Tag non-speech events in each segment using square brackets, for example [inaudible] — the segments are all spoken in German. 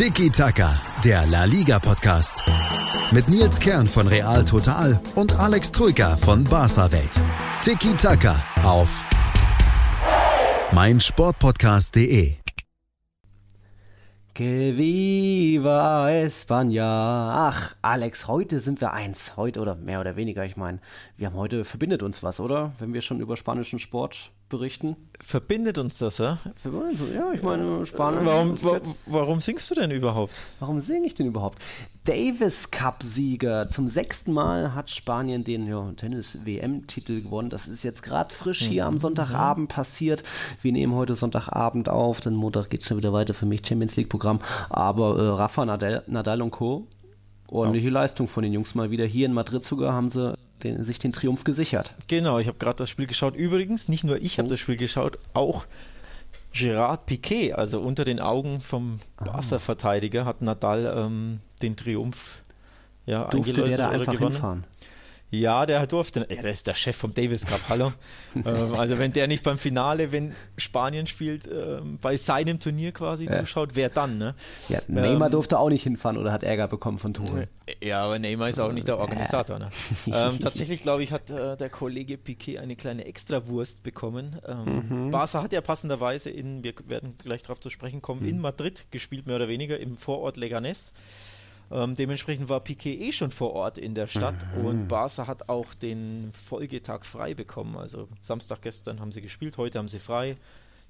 Tiki Taka, der La Liga Podcast. Mit Nils Kern von Real Total und Alex Troika von Barca Welt. Tiki Taka auf meinsportpodcast.de. Que viva España. Ach, Alex, heute sind wir eins. Heute oder mehr oder weniger, ich meine, wir haben heute verbindet uns was, oder? Wenn wir schon über spanischen Sport berichten. Verbindet uns das, ja? Ja, ich meine, Spanisch. Warum, wa warum singst du denn überhaupt? Warum singe ich denn überhaupt? Davis Cup-Sieger. Zum sechsten Mal hat Spanien den ja, Tennis-WM-Titel gewonnen. Das ist jetzt gerade frisch hier mhm. am Sonntagabend passiert. Wir nehmen heute Sonntagabend auf, dann Montag geht es schon wieder weiter für mich, Champions League-Programm. Aber äh, Rafa Nadal, Nadal und Co. Ordentliche ja. Leistung von den Jungs mal wieder. Hier in Madrid sogar haben sie den, sich den Triumph gesichert. Genau, ich habe gerade das Spiel geschaut. Übrigens, nicht nur ich habe oh. das Spiel geschaut, auch Gerard Piquet, also unter den Augen vom ah. Barca-Verteidiger, hat Nadal ähm, den Triumph ja, Durfte der da einfach gewonnen. hinfahren? Ja, der durfte. Ja, der ist der Chef vom Davis Cup, hallo. [laughs] ähm, also wenn der nicht beim Finale, wenn Spanien spielt, ähm, bei seinem Turnier quasi ja. zuschaut, wer dann, ne? Ja, Neymar ähm, durfte auch nicht hinfahren oder hat Ärger bekommen von Tuchel. Ja, aber Neymar ist auch nicht der Organisator, ne? [laughs] Ähm, tatsächlich, glaube ich, hat äh, der Kollege Piquet eine kleine Extrawurst bekommen. Ähm, mhm. Barca hat ja passenderweise in, wir werden gleich darauf zu sprechen kommen, mhm. in Madrid gespielt, mehr oder weniger, im Vorort Leganés. Ähm, dementsprechend war Piquet eh schon vor Ort in der Stadt mhm. und Barca hat auch den Folgetag frei bekommen. Also Samstag gestern haben sie gespielt, heute haben sie frei.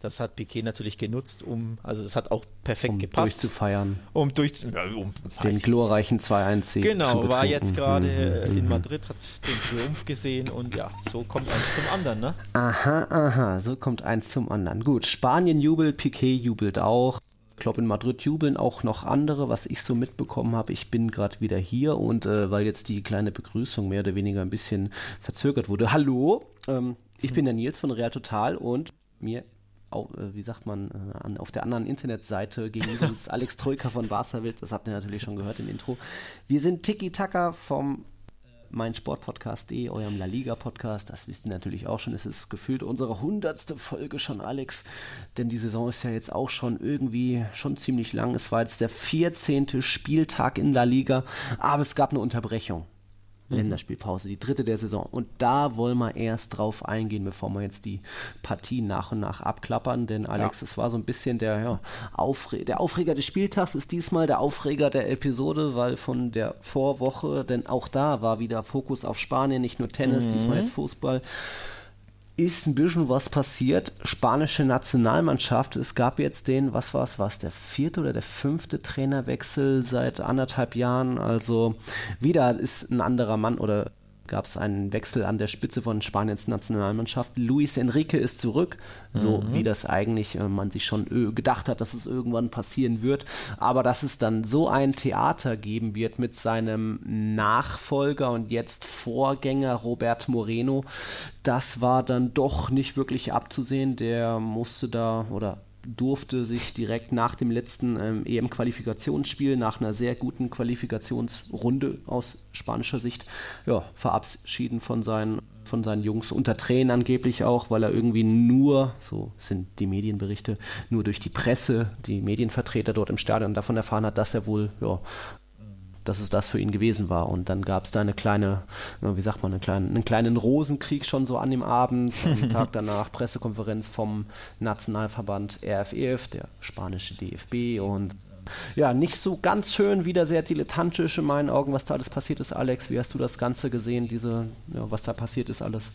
Das hat Piquet natürlich genutzt, um, also es hat auch perfekt um gepasst. durchzufeiern. Um durch ja, um, den glorreichen 2-1-Sieg Genau, war jetzt gerade mhm. in Madrid, hat den Triumph gesehen und ja, so kommt eins zum anderen, ne? Aha, aha, so kommt eins zum anderen. Gut, Spanien jubelt, Piquet jubelt auch. Ich glaube, in Madrid jubeln auch noch andere, was ich so mitbekommen habe. Ich bin gerade wieder hier und äh, weil jetzt die kleine Begrüßung mehr oder weniger ein bisschen verzögert wurde. Hallo, ähm, ich bin der Nils von Real Total und mir äh, wie sagt man, äh, an, auf der anderen Internetseite gegenüber sitzt [laughs] Alex Troika von Barca Welt. Das habt ihr natürlich schon gehört im Intro. Wir sind Tiki Taka vom mein Sportpodcast.de, eurem La Liga Podcast. Das wisst ihr natürlich auch schon. Es ist gefühlt unsere hundertste Folge schon, Alex. Denn die Saison ist ja jetzt auch schon irgendwie schon ziemlich lang. Es war jetzt der 14. Spieltag in La Liga, aber es gab eine Unterbrechung. Mhm. Länderspielpause, die dritte der Saison. Und da wollen wir erst drauf eingehen, bevor wir jetzt die Partien nach und nach abklappern. Denn Alex, es war so ein bisschen der, ja, Aufre der Aufreger des Spieltags, ist diesmal der Aufreger der Episode, weil von der Vorwoche, denn auch da war wieder Fokus auf Spanien, nicht nur Tennis, mhm. diesmal jetzt Fußball ist ein bisschen was passiert. Spanische Nationalmannschaft, es gab jetzt den, was war es, war es der vierte oder der fünfte Trainerwechsel seit anderthalb Jahren. Also wieder ist ein anderer Mann oder gab es einen Wechsel an der Spitze von Spaniens Nationalmannschaft. Luis Enrique ist zurück, so mhm. wie das eigentlich äh, man sich schon äh, gedacht hat, dass es irgendwann passieren wird. Aber dass es dann so ein Theater geben wird mit seinem Nachfolger und jetzt Vorgänger Robert Moreno, das war dann doch nicht wirklich abzusehen. Der musste da oder durfte sich direkt nach dem letzten ähm, EM-Qualifikationsspiel, nach einer sehr guten Qualifikationsrunde aus spanischer Sicht, ja, verabschieden von seinen, von seinen Jungs, unter Tränen angeblich auch, weil er irgendwie nur, so sind die Medienberichte, nur durch die Presse, die Medienvertreter dort im Stadion davon erfahren hat, dass er wohl ja, dass es das für ihn gewesen war. Und dann gab es da eine kleine, wie sagt man, eine kleine, einen kleinen Rosenkrieg schon so an dem Abend. Am [laughs] Tag danach Pressekonferenz vom Nationalverband RFEF, e der spanische DFB und ja, nicht so ganz schön, wieder sehr dilettantisch in meinen Augen, was da alles passiert ist, Alex. Wie hast du das Ganze gesehen, diese, ja, was da passiert ist alles?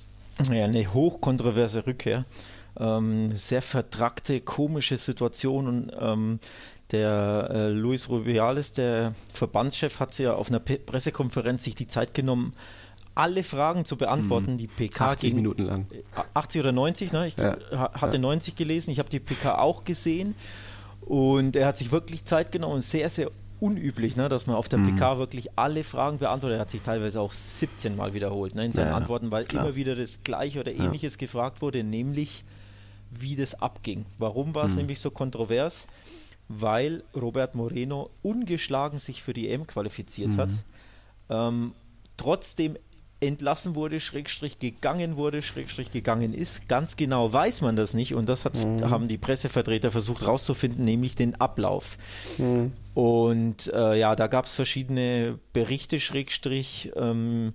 Ja, eine hochkontroverse Rückkehr. Ähm, sehr vertrackte, komische Situation und ähm, der äh, Luis Rubiales, der Verbandschef, hat ja auf einer P Pressekonferenz sich die Zeit genommen, alle Fragen zu beantworten, mhm. die PK 80 gegen, Minuten lang. 80 oder 90, ne? Ich ja. hatte ja. 90 gelesen, ich habe die PK auch gesehen und er hat sich wirklich Zeit genommen, sehr, sehr unüblich, ne, dass man auf der mhm. PK wirklich alle Fragen beantwortet. Er hat sich teilweise auch 17 Mal wiederholt ne, in seinen ja, Antworten, weil klar. immer wieder das Gleiche oder Ähnliches gefragt wurde, nämlich wie das abging. Warum war es mhm. nämlich so kontrovers? Weil Robert Moreno ungeschlagen sich für die EM qualifiziert mhm. hat. Ähm, trotzdem entlassen wurde, Schrägstrich gegangen wurde, Schrägstrich gegangen ist. Ganz genau weiß man das nicht und das hat, mhm. haben die Pressevertreter versucht rauszufinden, nämlich den Ablauf. Mhm. Und äh, ja, da gab es verschiedene Berichte, Schrägstrich. Ähm,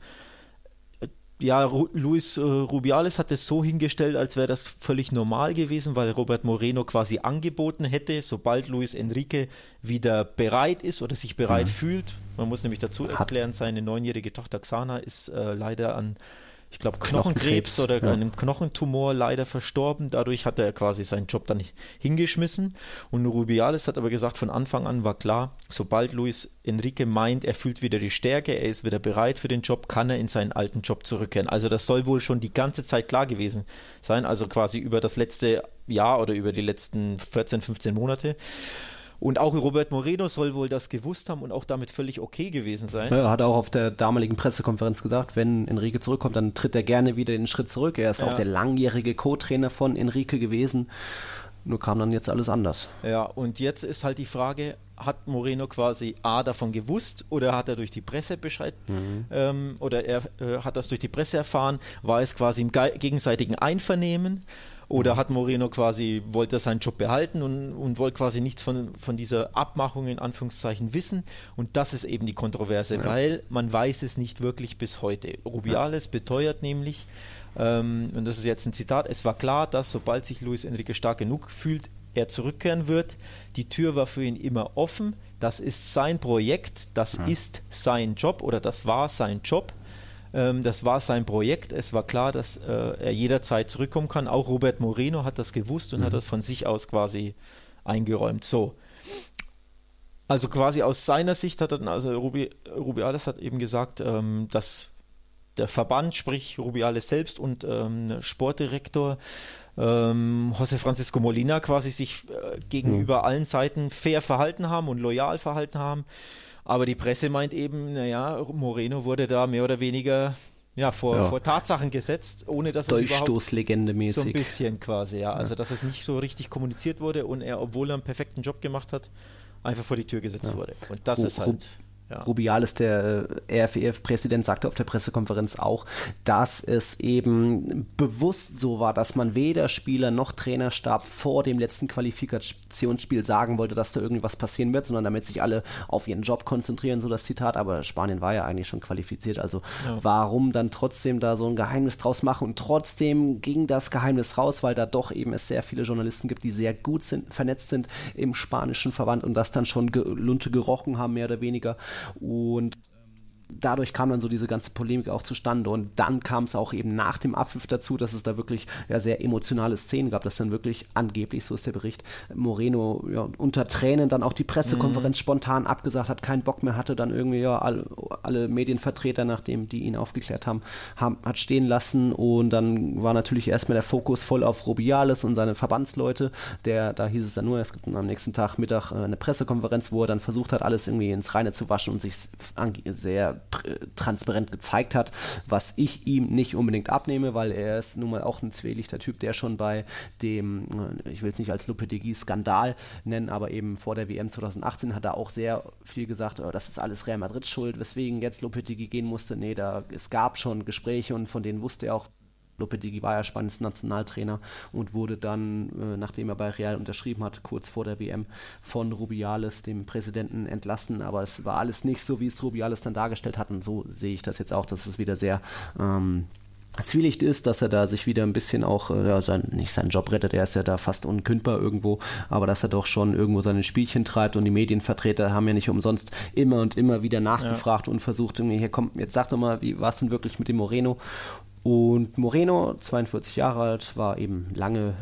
ja, Luis äh, Rubiales hat es so hingestellt, als wäre das völlig normal gewesen, weil Robert Moreno quasi angeboten hätte, sobald Luis Enrique wieder bereit ist oder sich bereit mhm. fühlt. Man muss nämlich dazu erklären, seine neunjährige Tochter Xana ist äh, leider an ich glaube, Knochenkrebs, Knochenkrebs oder ja. einem Knochentumor leider verstorben. Dadurch hat er quasi seinen Job dann hingeschmissen. Und Rubiales hat aber gesagt, von Anfang an war klar, sobald Luis Enrique meint, er fühlt wieder die Stärke, er ist wieder bereit für den Job, kann er in seinen alten Job zurückkehren. Also das soll wohl schon die ganze Zeit klar gewesen sein, also quasi über das letzte Jahr oder über die letzten 14, 15 Monate. Und auch Robert Moreno soll wohl das gewusst haben und auch damit völlig okay gewesen sein. Ja, er hat auch auf der damaligen Pressekonferenz gesagt, wenn Enrique zurückkommt, dann tritt er gerne wieder den Schritt zurück. Er ist ja. auch der langjährige Co-Trainer von Enrique gewesen. Nur kam dann jetzt alles anders. Ja, und jetzt ist halt die Frage, hat Moreno quasi A davon gewusst oder hat er durch die Presse Bescheid mhm. ähm, oder er äh, hat das durch die Presse erfahren? War es quasi im gegenseitigen Einvernehmen? Oder hat Moreno quasi, wollte seinen Job behalten und, und wollte quasi nichts von, von dieser Abmachung in Anführungszeichen wissen? Und das ist eben die Kontroverse, ja. weil man weiß es nicht wirklich bis heute. Rubiales ja. beteuert nämlich, ähm, und das ist jetzt ein Zitat, es war klar, dass sobald sich Luis Enrique stark genug fühlt, er zurückkehren wird. Die Tür war für ihn immer offen. Das ist sein Projekt, das ja. ist sein Job oder das war sein Job. Ähm, das war sein Projekt. Es war klar, dass äh, er jederzeit zurückkommen kann. Auch Robert Moreno hat das gewusst und mhm. hat das von sich aus quasi eingeräumt. So. Also quasi aus seiner Sicht hat er dann, also Rubi, Rubiales hat eben gesagt, ähm, dass der Verband, sprich Rubiales selbst und ähm, Sportdirektor ähm, José Francisco Molina quasi sich äh, gegenüber mhm. allen Seiten fair verhalten haben und loyal verhalten haben. Aber die Presse meint eben, naja, Moreno wurde da mehr oder weniger ja, vor, ja. vor Tatsachen gesetzt, ohne dass es überhaupt so ein bisschen quasi, ja. Also, dass es nicht so richtig kommuniziert wurde und er, obwohl er einen perfekten Job gemacht hat, einfach vor die Tür gesetzt ja. wurde. Und das Ru ist halt. Ja. Rubiales, der äh, RFEF-Präsident, sagte auf der Pressekonferenz auch, dass es eben bewusst so war, dass man weder Spieler noch Trainerstab vor dem letzten Qualifikationsspiel sagen wollte, dass da irgendwas passieren wird, sondern damit sich alle auf ihren Job konzentrieren, so das Zitat. Aber Spanien war ja eigentlich schon qualifiziert. Also ja. warum dann trotzdem da so ein Geheimnis draus machen? Und trotzdem ging das Geheimnis raus, weil da doch eben es sehr viele Journalisten gibt, die sehr gut sind, vernetzt sind im spanischen Verband und das dann schon ge Lunte gerochen haben, mehr oder weniger. Und dadurch kam dann so diese ganze Polemik auch zustande. Und dann kam es auch eben nach dem Abpfiff dazu, dass es da wirklich ja, sehr emotionale Szenen gab, dass dann wirklich angeblich, so ist der Bericht, Moreno ja, unter Tränen dann auch die Pressekonferenz mhm. spontan abgesagt hat, keinen Bock mehr hatte, dann irgendwie ja alle, alle Medienvertreter, nachdem die ihn aufgeklärt haben, haben, hat stehen lassen. Und dann war natürlich erstmal der Fokus voll auf Rubiales und seine Verbandsleute. Der, da hieß es dann nur, es gibt am nächsten Tag Mittag äh, eine Pressekonferenz, wo er dann versucht hat, alles irgendwie ins Reine zu waschen und sich sehr transparent gezeigt hat, was ich ihm nicht unbedingt abnehme, weil er ist nun mal auch ein zwielichter Typ, der schon bei dem, äh, ich will es nicht als Lopetegui-Skandal nennen, aber eben vor der WM 2018 hat er auch sehr viel gesagt, oh, das ist alles Real Madrid schuld, weswegen jetzt Lopetegui gehen musste. Nee, da, es gab schon Gespräche und von denen wusste er auch, Lopetegui war ja Spaniens Nationaltrainer und wurde dann, äh, nachdem er bei Real unterschrieben hat, kurz vor der WM von Rubiales, dem Präsidenten, entlassen. Aber es war alles nicht so, wie es Rubiales dann dargestellt hat. Und so sehe ich das jetzt auch, dass es wieder sehr ähm, Zwielicht ist, dass er da sich wieder ein bisschen auch, äh, ja, sein, nicht seinen Job rettet, er ist ja da fast unkündbar irgendwo, aber dass er doch schon irgendwo seine Spielchen treibt und die Medienvertreter haben ja nicht umsonst immer und immer wieder nachgefragt ja. und versucht, irgendwie, hier komm, jetzt sag doch mal, wie war es denn wirklich mit dem Moreno? Und Moreno, 42 Jahre alt, war eben lange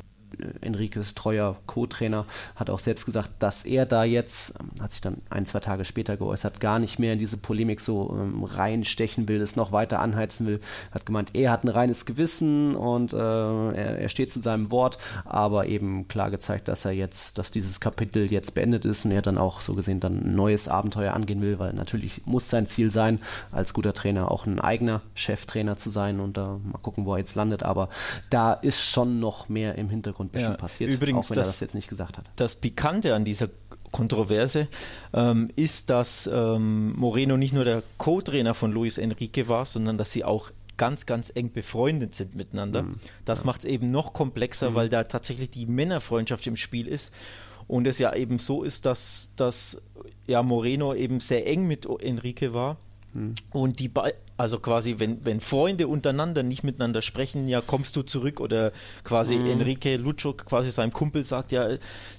Enriques treuer Co-Trainer hat auch selbst gesagt, dass er da jetzt, ähm, hat sich dann ein, zwei Tage später geäußert, gar nicht mehr in diese Polemik so ähm, reinstechen will, es noch weiter anheizen will. Hat gemeint, er hat ein reines Gewissen und äh, er, er, steht zu seinem Wort, aber eben klar gezeigt, dass er jetzt, dass dieses Kapitel jetzt beendet ist und er dann auch so gesehen dann ein neues Abenteuer angehen will, weil natürlich muss sein Ziel sein, als guter Trainer auch ein eigener Cheftrainer zu sein und äh, mal gucken, wo er jetzt landet, aber da ist schon noch mehr im Hintergrund ein bisschen ja, passiert, übrigens auch wenn das, er das jetzt nicht gesagt hat. Das Pikante an dieser Kontroverse ähm, ist, dass ähm, Moreno nicht nur der Co-Trainer von Luis Enrique war, sondern dass sie auch ganz, ganz eng befreundet sind miteinander. Mhm. Das ja. macht es eben noch komplexer, mhm. weil da tatsächlich die Männerfreundschaft im Spiel ist. Und es ja eben so ist, dass, dass ja, Moreno eben sehr eng mit Enrique war. Mhm. Und die, also quasi, wenn, wenn Freunde untereinander nicht miteinander sprechen, ja, kommst du zurück oder quasi mhm. Enrique Lucho quasi seinem Kumpel sagt, ja,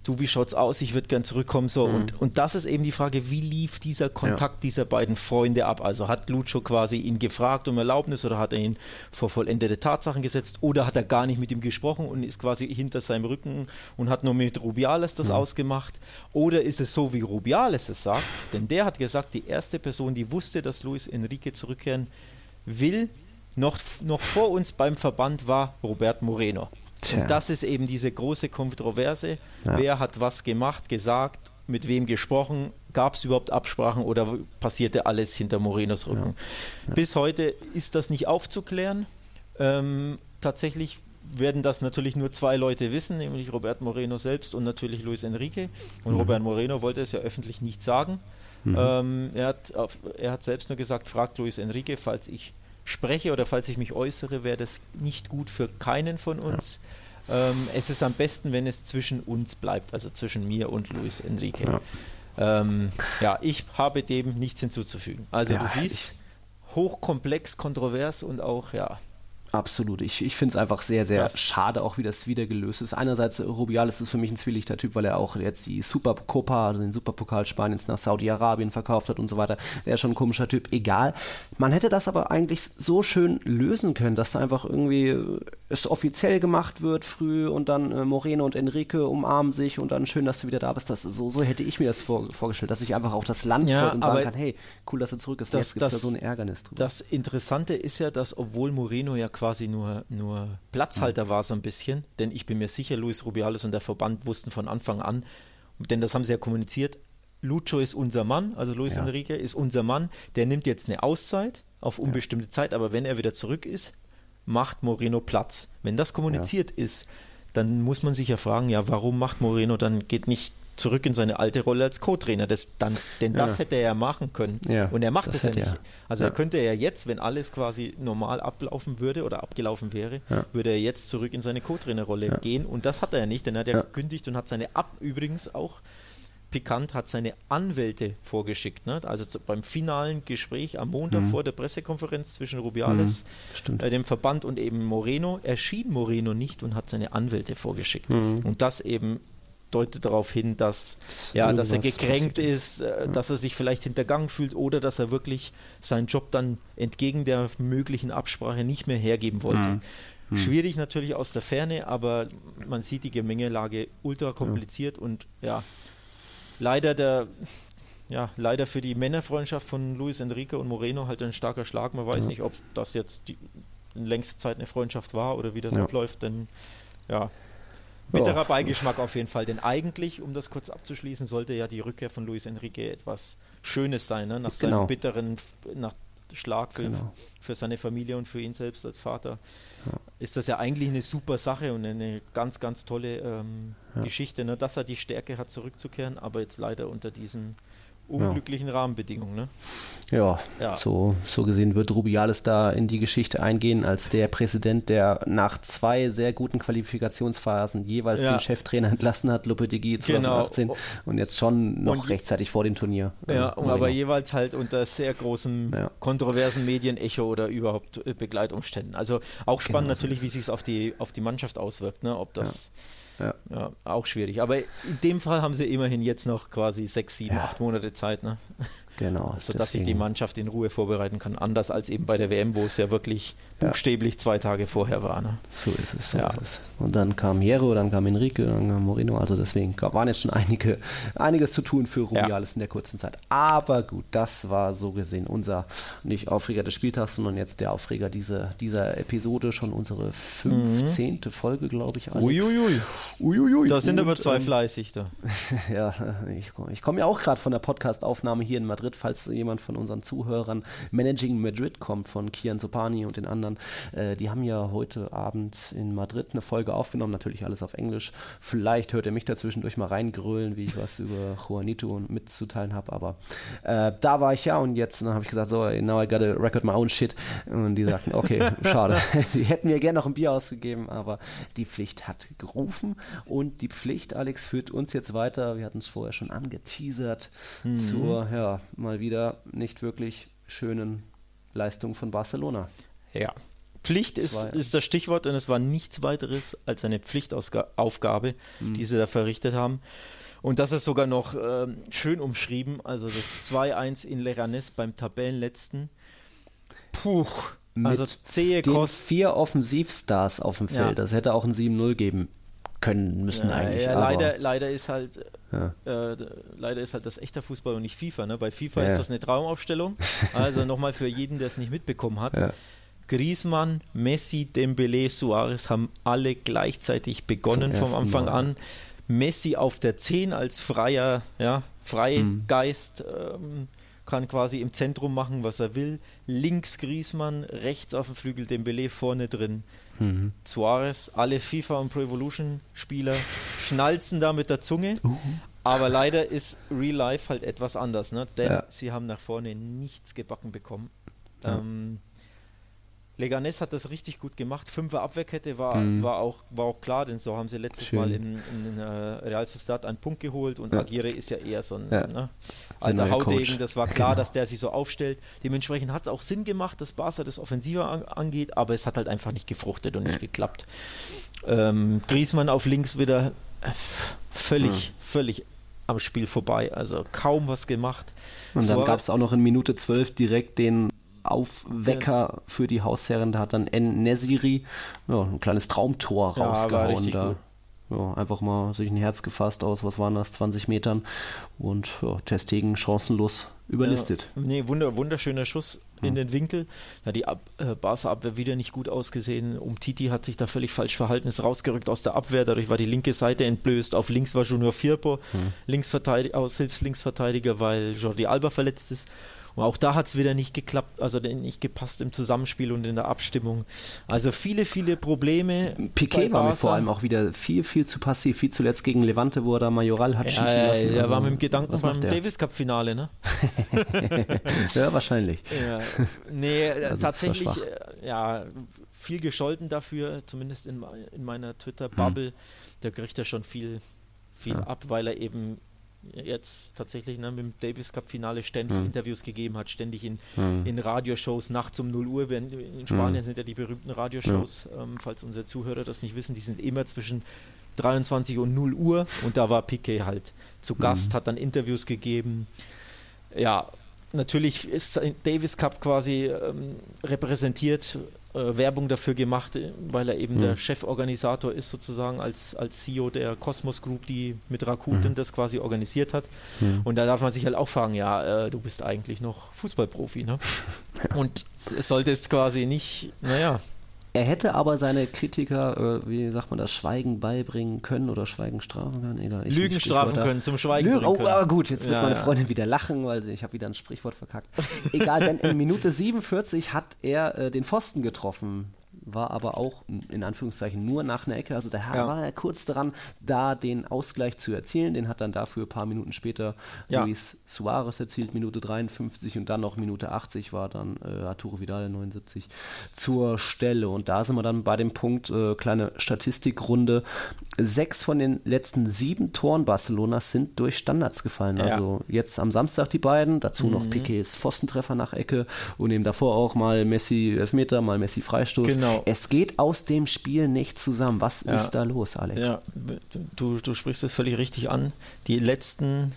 du, wie schaut's aus, ich würde gern zurückkommen, so. Mhm. Und, und das ist eben die Frage, wie lief dieser Kontakt ja. dieser beiden Freunde ab? Also hat Lucho quasi ihn gefragt um Erlaubnis oder hat er ihn vor vollendete Tatsachen gesetzt oder hat er gar nicht mit ihm gesprochen und ist quasi hinter seinem Rücken und hat nur mit Rubiales das mhm. ausgemacht? Oder ist es so, wie Rubiales es sagt? Denn der hat gesagt, die erste Person, die wusste, dass Luis Enrique zurückkehren will, noch, noch vor uns beim Verband war Robert Moreno. Tja. Und das ist eben diese große Kontroverse. Ja. Wer hat was gemacht, gesagt, mit wem gesprochen? Gab es überhaupt Absprachen oder passierte alles hinter Morenos Rücken? Ja. Ja. Bis heute ist das nicht aufzuklären. Ähm, tatsächlich werden das natürlich nur zwei Leute wissen, nämlich Robert Moreno selbst und natürlich Luis Enrique. Und mhm. Robert Moreno wollte es ja öffentlich nicht sagen. Mhm. Ähm, er, hat auf, er hat selbst nur gesagt, fragt Luis Enrique, falls ich spreche oder falls ich mich äußere, wäre das nicht gut für keinen von uns. Ja. Ähm, es ist am besten, wenn es zwischen uns bleibt, also zwischen mir und Luis Enrique. Ja, ähm, ja ich habe dem nichts hinzuzufügen. Also ja, du siehst, hochkomplex, kontrovers und auch, ja, Absolut. Ich, ich finde es einfach sehr, sehr Krass. schade, auch wie das wieder gelöst ist. Einerseits, Rubiales ist für mich ein zwielichter Typ, weil er auch jetzt die Supercopa, also den Superpokal Spaniens nach Saudi-Arabien verkauft hat und so weiter. Der ist schon ein komischer Typ. Egal. Man hätte das aber eigentlich so schön lösen können, dass da einfach irgendwie es offiziell gemacht wird früh und dann äh, Moreno und Enrique umarmen sich und dann schön, dass du wieder da bist. Das, so, so hätte ich mir das vor, vorgestellt, dass ich einfach auch das Land ja, und sagen kann, hey, cool, dass er zurück ist. Das, Jetzt gibt es da so ein Ärgernis drüber. Das Interessante ist ja, dass obwohl Moreno ja quasi nur, nur Platzhalter mhm. war so ein bisschen, denn ich bin mir sicher, Luis Rubiales und der Verband wussten von Anfang an, denn das haben sie ja kommuniziert, Lucho ist unser Mann, also Luis ja. Enrique ist unser Mann, der nimmt jetzt eine Auszeit auf unbestimmte ja. Zeit, aber wenn er wieder zurück ist, macht Moreno Platz. Wenn das kommuniziert ja. ist, dann muss man sich ja fragen, ja, warum macht Moreno dann geht nicht zurück in seine alte Rolle als Co-Trainer. Das dann, denn das ja. hätte er ja machen können. Ja, und er macht es ja nicht. Er. Also ja. er könnte ja jetzt, wenn alles quasi normal ablaufen würde oder abgelaufen wäre, würde er jetzt zurück in seine Co-Trainer-Rolle gehen. Und das hat er ja nicht, denn er hat ja, gekündigt und hat seine Ab übrigens auch Pikant hat seine Anwälte vorgeschickt. Ne? Also zu, beim finalen Gespräch am Montag mhm. vor der Pressekonferenz zwischen Rubiales, mhm, äh, dem Verband und eben Moreno, erschien Moreno nicht und hat seine Anwälte vorgeschickt. Mhm. Und das eben deutet darauf hin, dass, ja, dass er gekränkt ist, äh, ja. dass er sich vielleicht hintergangen fühlt oder dass er wirklich seinen Job dann entgegen der möglichen Absprache nicht mehr hergeben wollte. Mhm. Mhm. Schwierig natürlich aus der Ferne, aber man sieht die Gemengelage ultra kompliziert ja. und ja, leider der ja, leider für die Männerfreundschaft von Luis Enrique und Moreno halt ein starker Schlag. Man weiß ja. nicht, ob das jetzt die längste Zeit eine Freundschaft war oder wie das ja. abläuft, denn ja, Bitterer Beigeschmack auf jeden Fall, denn eigentlich, um das kurz abzuschließen, sollte ja die Rückkehr von Luis Enrique etwas Schönes sein, ne? nach genau. seinem bitteren nach Schlag für, genau. für, seine Familie und für ihn selbst als Vater. Ja. Ist das ja eigentlich eine super Sache und eine ganz, ganz tolle ähm, ja. Geschichte, ne? dass er die Stärke hat, zurückzukehren, aber jetzt leider unter diesem unglücklichen ja. Rahmenbedingungen. Ne? Ja, ja, So, so gesehen wird Rubiales da in die Geschichte eingehen als der Präsident, der nach zwei sehr guten Qualifikationsphasen jeweils ja. den Cheftrainer entlassen hat, Lopetegui 2018 genau. und jetzt schon noch und rechtzeitig vor dem Turnier. Ja, äh, aber jeweils halt unter sehr großem kontroversen Medienecho oder überhaupt äh, Begleitumständen. Also auch spannend genau, natürlich, wie sich es auf die, auf die Mannschaft auswirkt, ne? ob das ja. ja. auch schwierig. Aber in dem Fall haben sie immerhin jetzt noch quasi sechs, sieben, acht Monate Zeit. Ne? Genau. Sodass sich die Mannschaft in Ruhe vorbereiten kann. Anders als eben bei der WM, wo es ja wirklich buchstäblich zwei Tage vorher war. Ne? So ist es. So ja. ist es. Und dann kam Hierro, dann kam Enrique, dann kam Moreno. Also deswegen waren jetzt schon einige, einiges zu tun für Rubiales ja. in der kurzen Zeit. Aber gut, das war so gesehen unser nicht Aufreger des Spieltags, sondern jetzt der Aufreger dieser, dieser Episode, schon unsere 15. Mhm. Folge, glaube ich. Uiuiui. Uiuiui. Da sind aber zwei ähm, fleißig da. [laughs] ja, ich, ich komme ja auch gerade von der Podcastaufnahme hier in Madrid Madrid, falls jemand von unseren Zuhörern Managing Madrid kommt, von Kian Sopani und den anderen. Äh, die haben ja heute Abend in Madrid eine Folge aufgenommen, natürlich alles auf Englisch. Vielleicht hört ihr mich dazwischendurch mal reingrölen, wie ich was über Juanito mitzuteilen habe, aber äh, da war ich ja und jetzt habe ich gesagt, so, now I gotta record my own shit. Und die sagten, okay, [laughs] schade. [laughs] die hätten mir gerne noch ein Bier ausgegeben, aber die Pflicht hat gerufen und die Pflicht, Alex, führt uns jetzt weiter. Wir hatten es vorher schon angeteasert mhm. zur, ja, mal wieder nicht wirklich schönen Leistung von Barcelona. Ja. Pflicht ist, ist das Stichwort und es war nichts weiteres als eine Pflichtaufgabe, mhm. die sie da verrichtet haben. Und das ist sogar noch äh, schön umschrieben. Also das 2-1 in Leganes beim Tabellenletzten. Puh. Also zähe Kost. Vier Offensivstars auf dem Feld. Ja. Das hätte auch ein 7-0 geben können müssen ja, eigentlich. Ja, leider, leider ist halt ja. äh, leider ist halt das echter Fußball und nicht FIFA. Ne? Bei FIFA ist das eine Traumaufstellung. [laughs] Also nochmal für jeden, der es nicht mitbekommen hat. Griezmann, Messi, Dembele, Suarez haben alle gleichzeitig begonnen vom Anfang Mal. an. Messi auf der 10 als freier, ja, Freigeist mhm. ähm, kann quasi im Zentrum machen, was er will. Links Griezmann, rechts auf dem Flügel Dembele, vorne drin mhm. Suarez. Alle FIFA und Pro Evolution Spieler schnalzen da mit der Zunge. Uh. Aber leider ist Real Life halt etwas anders, ne? denn ja. sie haben nach vorne nichts gebacken bekommen. Ja. Ähm, Leganes hat das richtig gut gemacht. Fünfer Abwehrkette war, mhm. war, auch, war auch klar, denn so haben sie letztes Schön. Mal in, in uh, Real Sociedad einen Punkt geholt und ja. Aguirre ist ja eher so ein ja. ne, alter Haudegen. Coach. Das war klar, genau. dass der sich so aufstellt. Dementsprechend hat es auch Sinn gemacht, dass Barca das Offensiver an, angeht, aber es hat halt einfach nicht gefruchtet und nicht geklappt. Ähm, Griesmann auf links wieder äh, völlig, mhm. völlig am Spiel vorbei. Also kaum was gemacht. Und dann gab es auch noch in Minute 12 direkt den Aufwecker ja. für die Hausherren. Da hat dann N. Nesiri ja, ein kleines Traumtor ja, rausgehauen. Da. Ja, einfach mal sich ein Herz gefasst aus, was waren das, 20 Metern und ja, Testegen chancenlos überlistet. Ja, nee, wunder, wunderschöner Schuss in den Winkel. Da die Ab äh, Barca-Abwehr wieder nicht gut ausgesehen. Um Titi hat sich da völlig falsch verhalten, ist rausgerückt aus der Abwehr. Dadurch war die linke Seite entblößt. Auf links war Junior Firpo, hm. Linksverteidiger, Aushilfslinksverteidiger, weil Jordi Alba verletzt ist. Und auch da hat es wieder nicht geklappt, also nicht gepasst im Zusammenspiel und in der Abstimmung. Also viele, viele Probleme. Piquet war mir vor allem auch wieder viel, viel zu passiv. Viel zuletzt gegen Levante, wo er da Majoral hat ja, schießen lassen. Ja, also, war mit dem Gedanken beim Davis Cup Finale, ne? [laughs] ja, wahrscheinlich. Ja, nee, [laughs] also tatsächlich, äh, ja, viel gescholten dafür, zumindest in, in meiner Twitter-Bubble. Hm. Da kriegt er schon viel, viel ja. ab, weil er eben jetzt tatsächlich ne, mit dem Davis Cup Finale ständig mhm. Interviews gegeben hat, ständig in, mhm. in Radioshows nachts um 0 Uhr. In Spanien mhm. sind ja die berühmten Radioshows, ja. ähm, falls unsere Zuhörer das nicht wissen, die sind immer zwischen 23 und 0 Uhr und da war Piquet halt zu Gast, mhm. hat dann Interviews gegeben. Ja, natürlich ist Davis Cup quasi ähm, repräsentiert äh, Werbung dafür gemacht, äh, weil er eben mhm. der Cheforganisator ist, sozusagen als, als CEO der Cosmos Group, die mit Rakuten mhm. das quasi organisiert hat. Mhm. Und da darf man sich halt auch fragen, ja, äh, du bist eigentlich noch Fußballprofi, ne? [laughs] Und es sollte es quasi nicht, naja, er hätte aber seine Kritiker, äh, wie sagt man das, Schweigen beibringen können oder Schweigen strafen können. Egal, Lügen strafen können, zum Schweigen Lügen, Oh, aber gut, jetzt wird ja, meine Freundin ja. wieder lachen, weil ich habe wieder ein Sprichwort verkackt. Egal, denn in Minute 47 hat er äh, den Pfosten getroffen war aber auch in Anführungszeichen nur nach einer Ecke. Also da ja. war er kurz dran, da den Ausgleich zu erzielen. Den hat dann dafür ein paar Minuten später ja. Luis Suarez erzielt, Minute 53 und dann noch Minute 80 war dann äh, Arturo Vidal 79 zur Stelle. Und da sind wir dann bei dem Punkt, äh, kleine Statistikrunde. Sechs von den letzten sieben Toren Barcelonas sind durch Standards gefallen. Ja. Also jetzt am Samstag die beiden, dazu mhm. noch Piquets Pfostentreffer nach Ecke und eben davor auch mal Messi Elfmeter, mal Messi Freistoß. Genau. Es geht aus dem Spiel nicht zusammen. Was ja. ist da los, Alex? Ja, du, du sprichst es völlig richtig an. Die letzten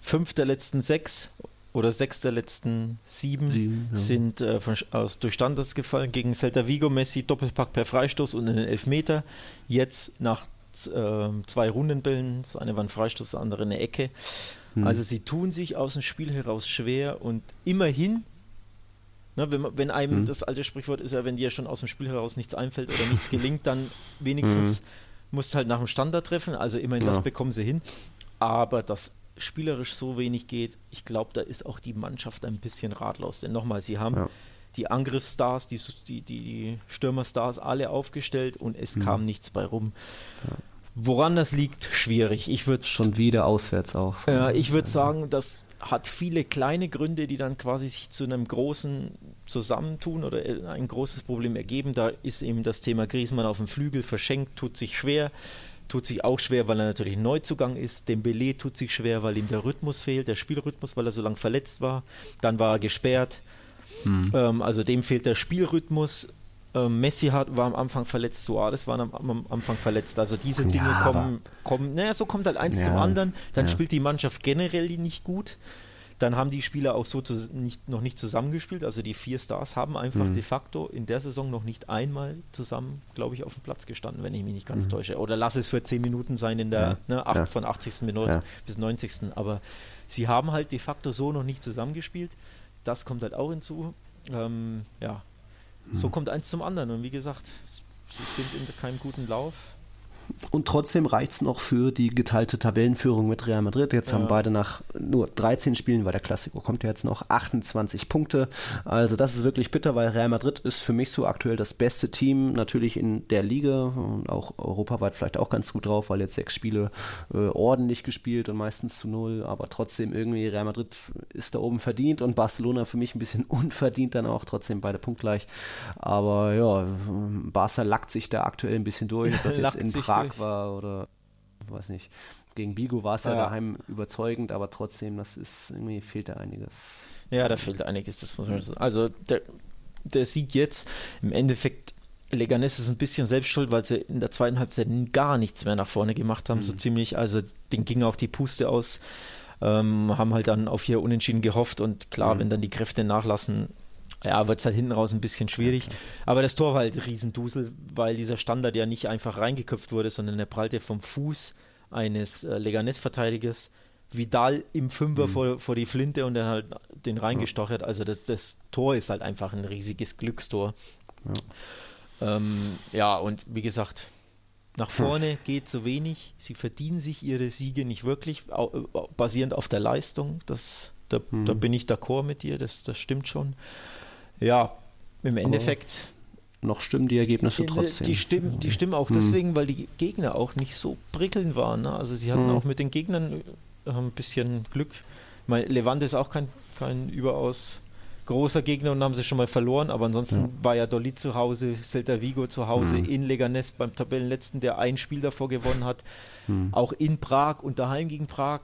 fünf der letzten sechs oder sechs der letzten sieben, sieben ja. sind äh, von, aus, durch Standards gefallen gegen Celta Vigo, Messi, Doppelpack per Freistoß und einen Elfmeter. Jetzt nach äh, zwei Rundenbällen, das eine war ein Freistoß, das andere eine Ecke. Hm. Also sie tun sich aus dem Spiel heraus schwer und immerhin Ne, wenn, wenn, einem mhm. das alte Sprichwort ist ja, wenn dir schon aus dem Spiel heraus nichts einfällt oder nichts [laughs] gelingt, dann wenigstens mhm. musst du halt nach dem Standard treffen. Also immerhin, ja. das bekommen sie hin. Aber das spielerisch so wenig geht, ich glaube, da ist auch die Mannschaft ein bisschen ratlos. Denn nochmal, sie haben ja. die Angriffsstars, die, die, die Stürmerstars alle aufgestellt und es mhm. kam nichts bei rum. Ja. Woran das liegt, schwierig. Ich würde schon wieder auswärts auch. Ja, ich würde sagen, das hat viele kleine Gründe, die dann quasi sich zu einem großen zusammentun oder ein großes Problem ergeben. Da ist eben das Thema Griesmann auf dem Flügel verschenkt, tut sich schwer tut sich auch schwer, weil er natürlich ein Neuzugang ist. Dembele tut sich schwer, weil ihm der Rhythmus fehlt, der Spielrhythmus, weil er so lange verletzt war. Dann war er gesperrt. Hm. Ähm, also dem fehlt der Spielrhythmus. Ähm, Messi hat, war am Anfang verletzt, Suarez war am, am Anfang verletzt. Also diese Dinge ja, kommen, kommen, naja, so kommt halt eins ja, zum anderen. Dann ja. spielt die Mannschaft generell nicht gut. Dann haben die Spieler auch so zu, nicht, noch nicht zusammengespielt. Also die vier Stars haben einfach mhm. de facto in der Saison noch nicht einmal zusammen, glaube ich, auf dem Platz gestanden, wenn ich mich nicht ganz mhm. täusche. Oder lass es für zehn Minuten sein in der ne, 8, ja. von 80. Minute ja. bis 90. Aber sie haben halt de facto so noch nicht zusammengespielt. Das kommt halt auch hinzu. Ähm, ja. So kommt eins zum anderen. Und wie gesagt, sie sind in keinem guten Lauf. Und trotzdem reicht es noch für die geteilte Tabellenführung mit Real Madrid. Jetzt ja. haben beide nach nur 13 Spielen, weil der Klassiker kommt ja jetzt noch 28 Punkte. Also das ist wirklich bitter, weil Real Madrid ist für mich so aktuell das beste Team natürlich in der Liga und auch europaweit vielleicht auch ganz gut drauf, weil jetzt sechs Spiele äh, ordentlich gespielt und meistens zu null. Aber trotzdem irgendwie Real Madrid ist da oben verdient und Barcelona für mich ein bisschen [laughs] unverdient dann auch. Trotzdem beide punktgleich. Aber ja, Barca lackt sich da aktuell ein bisschen durch. Das [laughs] jetzt in Prag Prag war oder weiß nicht. Gegen Bigo war es ja. ja daheim überzeugend, aber trotzdem, das ist irgendwie fehlt da einiges. Ja, da fehlt einiges, das muss man sagen. Also der, der Sieg jetzt im Endeffekt Leganes ist ein bisschen selbst schuld, weil sie in der zweiten Halbzeit gar nichts mehr nach vorne gemacht haben, mhm. so ziemlich. Also den ging auch die Puste aus, ähm, haben halt dann auf hier Unentschieden gehofft und klar, mhm. wenn dann die Kräfte nachlassen, ja, wird es halt hinten raus ein bisschen schwierig. Aber das Tor war halt Riesendusel, weil dieser Standard ja nicht einfach reingeköpft wurde, sondern er prallte vom Fuß eines äh, Leganes-Verteidigers Vidal im Fünfer mhm. vor, vor die Flinte und dann halt den reingestochert. Also das, das Tor ist halt einfach ein riesiges Glückstor. Ja, ähm, ja und wie gesagt, nach vorne geht so wenig. Sie verdienen sich ihre Siege nicht wirklich, basierend auf der Leistung. Das, da, mhm. da bin ich d'accord mit dir, das, das stimmt schon. Ja, im Endeffekt. Aber noch stimmen die Ergebnisse trotzdem. Die stimmen, die stimmen auch hm. deswegen, weil die Gegner auch nicht so prickelnd waren. Ne? Also sie hatten hm. auch mit den Gegnern äh, ein bisschen Glück. Ich meine, Levante ist auch kein, kein überaus großer Gegner und haben sie schon mal verloren, aber ansonsten ja. war ja Dolly zu Hause, Celta Vigo zu Hause, mhm. in Leganes beim Tabellenletzten, der ein Spiel davor gewonnen hat, mhm. auch in Prag und daheim gegen Prag.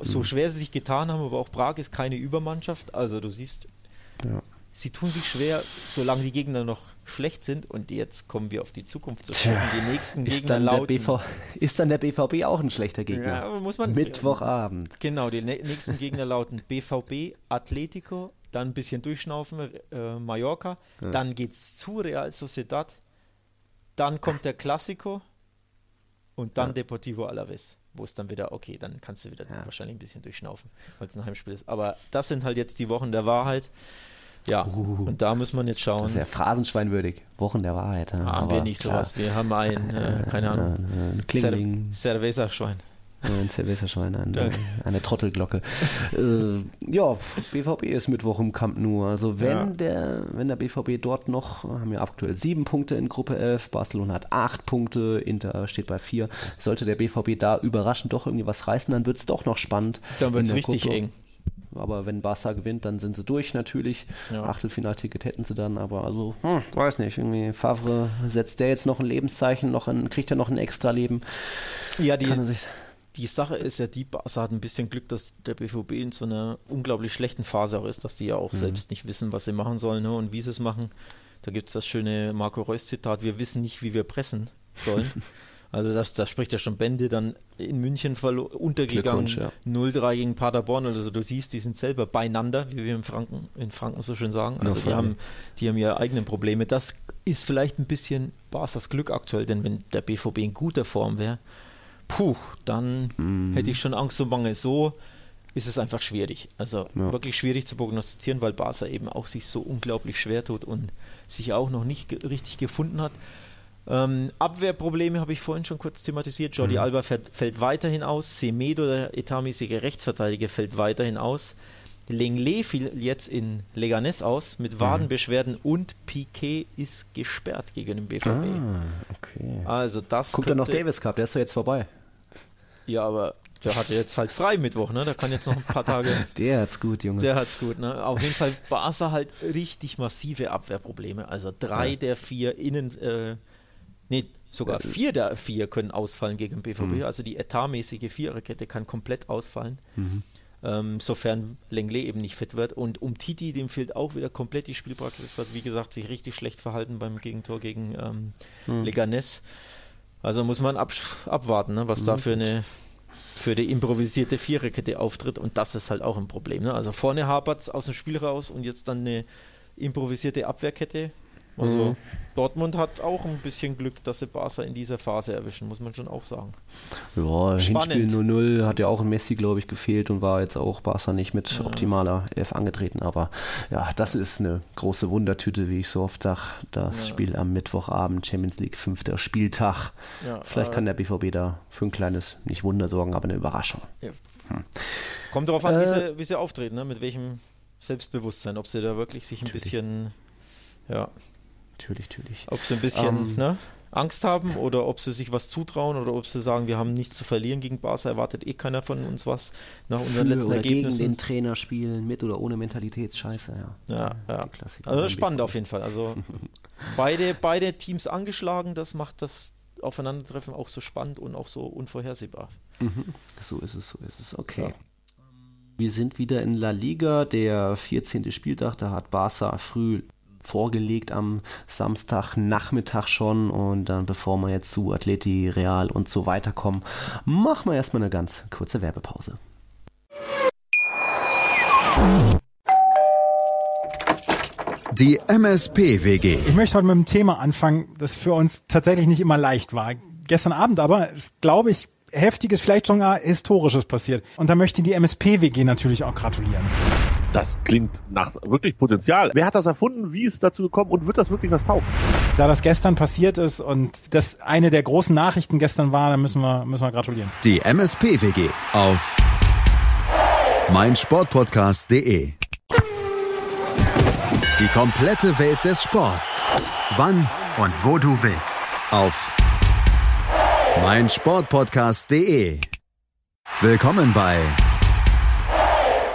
So mhm. schwer sie sich getan haben, aber auch Prag ist keine Übermannschaft. Also du siehst, ja sie tun sich schwer, solange die Gegner noch schlecht sind. Und jetzt kommen wir auf die Zukunft zu sprechen. Die nächsten ist Gegner dann lauten. BV, ist dann der BVB auch ein schlechter Gegner? Ja, muss man. Mittwochabend. Genau, die nächsten Gegner lauten BVB, Atletico, dann ein bisschen durchschnaufen, äh, Mallorca. Ja. Dann es zu Real Sociedad. Dann kommt der Classico und dann ja. Deportivo Alaves wo es dann wieder, okay, dann kannst du wieder ja. wahrscheinlich ein bisschen durchschnaufen, weil es ein Heimspiel ist. Aber das sind halt jetzt die Wochen der Wahrheit. Ja, uh, und da muss man jetzt schauen. Das ist ja phrasenschweinwürdig. Wochen der Wahrheit. Ja. Haben wir nicht klar. sowas. Wir haben ein, äh, keine Ahnung, ein Klingling. Cerveza-Schwein. Ein Cerveza-Schwein, eine, eine Trottelglocke. äh, ja, BVB ist Mittwoch im Camp Nou. Also wenn, ja. der, wenn der BVB dort noch, haben wir aktuell sieben Punkte in Gruppe 11, Barcelona hat acht Punkte, Inter steht bei vier. Sollte der BVB da überraschend doch irgendwie was reißen, dann wird es doch noch spannend. Dann wird es richtig Gruppe. eng aber wenn Barca gewinnt, dann sind sie durch natürlich. Ja. Achtelfinalticket hätten sie dann, aber also, hm, weiß nicht, irgendwie Favre setzt der jetzt noch ein Lebenszeichen, noch ein, kriegt er noch ein extra Leben. Ja, die, die Sache ist ja, die Barca hat ein bisschen Glück, dass der BVB in so einer unglaublich schlechten Phase auch ist, dass die ja auch mhm. selbst nicht wissen, was sie machen sollen ne, und wie sie es machen. Da gibt es das schöne Marco Reus-Zitat, wir wissen nicht, wie wir pressen sollen. [laughs] Also das, das spricht ja schon Bände, dann in München untergegangen, ja. 0-3 gegen Paderborn. Also du siehst, die sind selber beieinander, wie wir in Franken, in Franken so schön sagen. Also die haben, die haben ihre eigenen Probleme. Das ist vielleicht ein bisschen Barca's Glück aktuell, denn wenn der BVB in guter Form wäre, puh, dann mm. hätte ich schon Angst und Bange. So ist es einfach schwierig. Also ja. wirklich schwierig zu prognostizieren, weil Barca eben auch sich so unglaublich schwer tut und sich auch noch nicht richtig gefunden hat. Ähm, Abwehrprobleme habe ich vorhin schon kurz thematisiert. Jordi mhm. Alba fällt, fällt, weiterhin aus. Semedo, der etatmäßige Rechtsverteidiger, fällt weiterhin aus. Lenglet fiel jetzt in Leganes aus mit mhm. Wadenbeschwerden mhm. und Piquet ist gesperrt gegen den BVB. Ah, okay. Also das Guckt er noch Davis Cup, der ist doch jetzt vorbei. Ja, aber der hatte jetzt halt frei Mittwoch, ne? Der kann jetzt noch ein paar Tage. [laughs] der hat's gut, Junge. Der hat's gut, ne? Auf jeden Fall Barca halt richtig massive Abwehrprobleme. Also drei ja. der vier Innen, äh, nee, sogar vier der vier können ausfallen gegen BVB. Mhm. Also die etatmäßige Viererkette kann komplett ausfallen. Mhm. Ähm, sofern Lenglet eben nicht fit wird. Und um Titi, dem fehlt auch wieder komplett die Spielpraxis. Hat, wie gesagt, sich richtig schlecht verhalten beim Gegentor gegen ähm, mhm. Leganes. Also muss man ab, abwarten, ne, was mhm. da für eine für die improvisierte Viererkette auftritt und das ist halt auch ein Problem. Ne? Also vorne hapert es aus dem Spiel raus und jetzt dann eine improvisierte Abwehrkette also mhm. Dortmund hat auch ein bisschen Glück, dass sie Barca in dieser Phase erwischen, muss man schon auch sagen. Ja, Spannend. Hinspiel 0-0 hat ja auch ein Messi, glaube ich, gefehlt und war jetzt auch Barca nicht mit ja. optimaler Elf angetreten. Aber ja, das ist eine große Wundertüte, wie ich so oft sage. Das ja. Spiel am Mittwochabend, Champions League, fünfter Spieltag. Ja, Vielleicht äh, kann der BVB da für ein kleines, nicht Wunder sorgen, aber eine Überraschung. Hm. Kommt darauf an, äh, wie, sie, wie sie auftreten, ne? mit welchem Selbstbewusstsein, ob sie da wirklich sich ein natürlich. bisschen ja, Natürlich, natürlich. Ob sie ein bisschen ähm, ne, Angst haben oder ob sie sich was zutrauen oder ob sie sagen, wir haben nichts zu verlieren gegen Barca, erwartet eh keiner von uns was nach unseren letzten oder Ergebnissen. gegen den Trainer spielen, mit oder ohne Mentalitätsscheiße, ja. Ja, ja. Also spannend auf jeden Fall. Also [laughs] beide, beide Teams angeschlagen, das macht das Aufeinandertreffen auch so spannend und auch so unvorhersehbar. Mhm. So ist es, so ist es. Okay. Ja. Wir sind wieder in La Liga, der 14. Spieltag, da hat Barca früh vorgelegt am Samstagnachmittag schon. Und dann, bevor wir jetzt zu Atleti, Real und so weiter kommen, machen wir erstmal eine ganz kurze Werbepause. Die MSP-WG. Ich möchte heute mit einem Thema anfangen, das für uns tatsächlich nicht immer leicht war. Gestern Abend aber ist, glaube ich, heftiges, vielleicht sogar historisches passiert. Und da möchte ich die MSP-WG natürlich auch gratulieren. Das klingt nach wirklich Potenzial. Wer hat das erfunden? Wie ist es dazu gekommen? Und wird das wirklich was taugen? Da das gestern passiert ist und das eine der großen Nachrichten gestern war, dann müssen wir, müssen wir gratulieren. Die MSP-WG auf meinsportpodcast.de Die komplette Welt des Sports. Wann und wo du willst. Auf meinsportpodcast.de Willkommen bei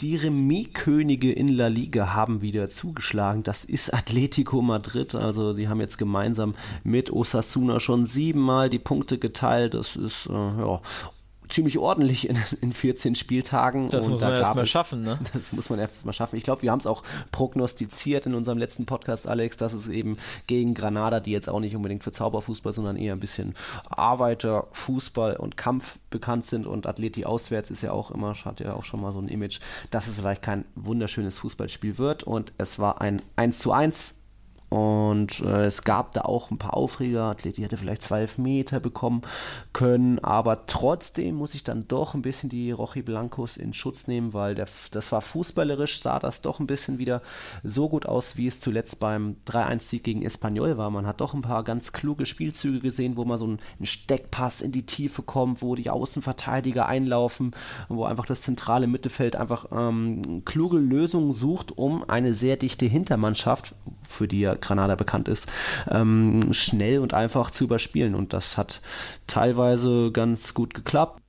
Die Remis-Könige in La Liga haben wieder zugeschlagen. Das ist Atletico Madrid. Also die haben jetzt gemeinsam mit Osasuna schon siebenmal die Punkte geteilt. Das ist äh, ja, ziemlich ordentlich in, in 14 Spieltagen. Das und muss man da erstmal schaffen, ne? [laughs] Das muss man erstmal schaffen. Ich glaube, wir haben es auch prognostiziert in unserem letzten Podcast, Alex, dass es eben gegen Granada, die jetzt auch nicht unbedingt für Zauberfußball, sondern eher ein bisschen Arbeiter, Fußball und Kampf bekannt sind und Athleti auswärts ist ja auch immer, hat ja auch schon mal so ein Image, dass es vielleicht kein wunderschönes Fußballspiel wird und es war ein 1 zu 1 und äh, es gab da auch ein paar Aufreger. Athleti hätte vielleicht zwölf Meter bekommen können, aber trotzdem muss ich dann doch ein bisschen die Rochi Blancos in Schutz nehmen, weil der, das war fußballerisch, sah das doch ein bisschen wieder so gut aus, wie es zuletzt beim 3-1-Sieg gegen Espanyol war. Man hat doch ein paar ganz kluge Spielzüge gesehen, wo man so ein Steckpass in die Tiefe kommt, wo die Außenverteidiger einlaufen, wo einfach das zentrale Mittelfeld einfach ähm, kluge Lösungen sucht, um eine sehr dichte Hintermannschaft, für die ja Granada bekannt ist, ähm, schnell und einfach zu überspielen. Und das hat teilweise ganz gut geklappt,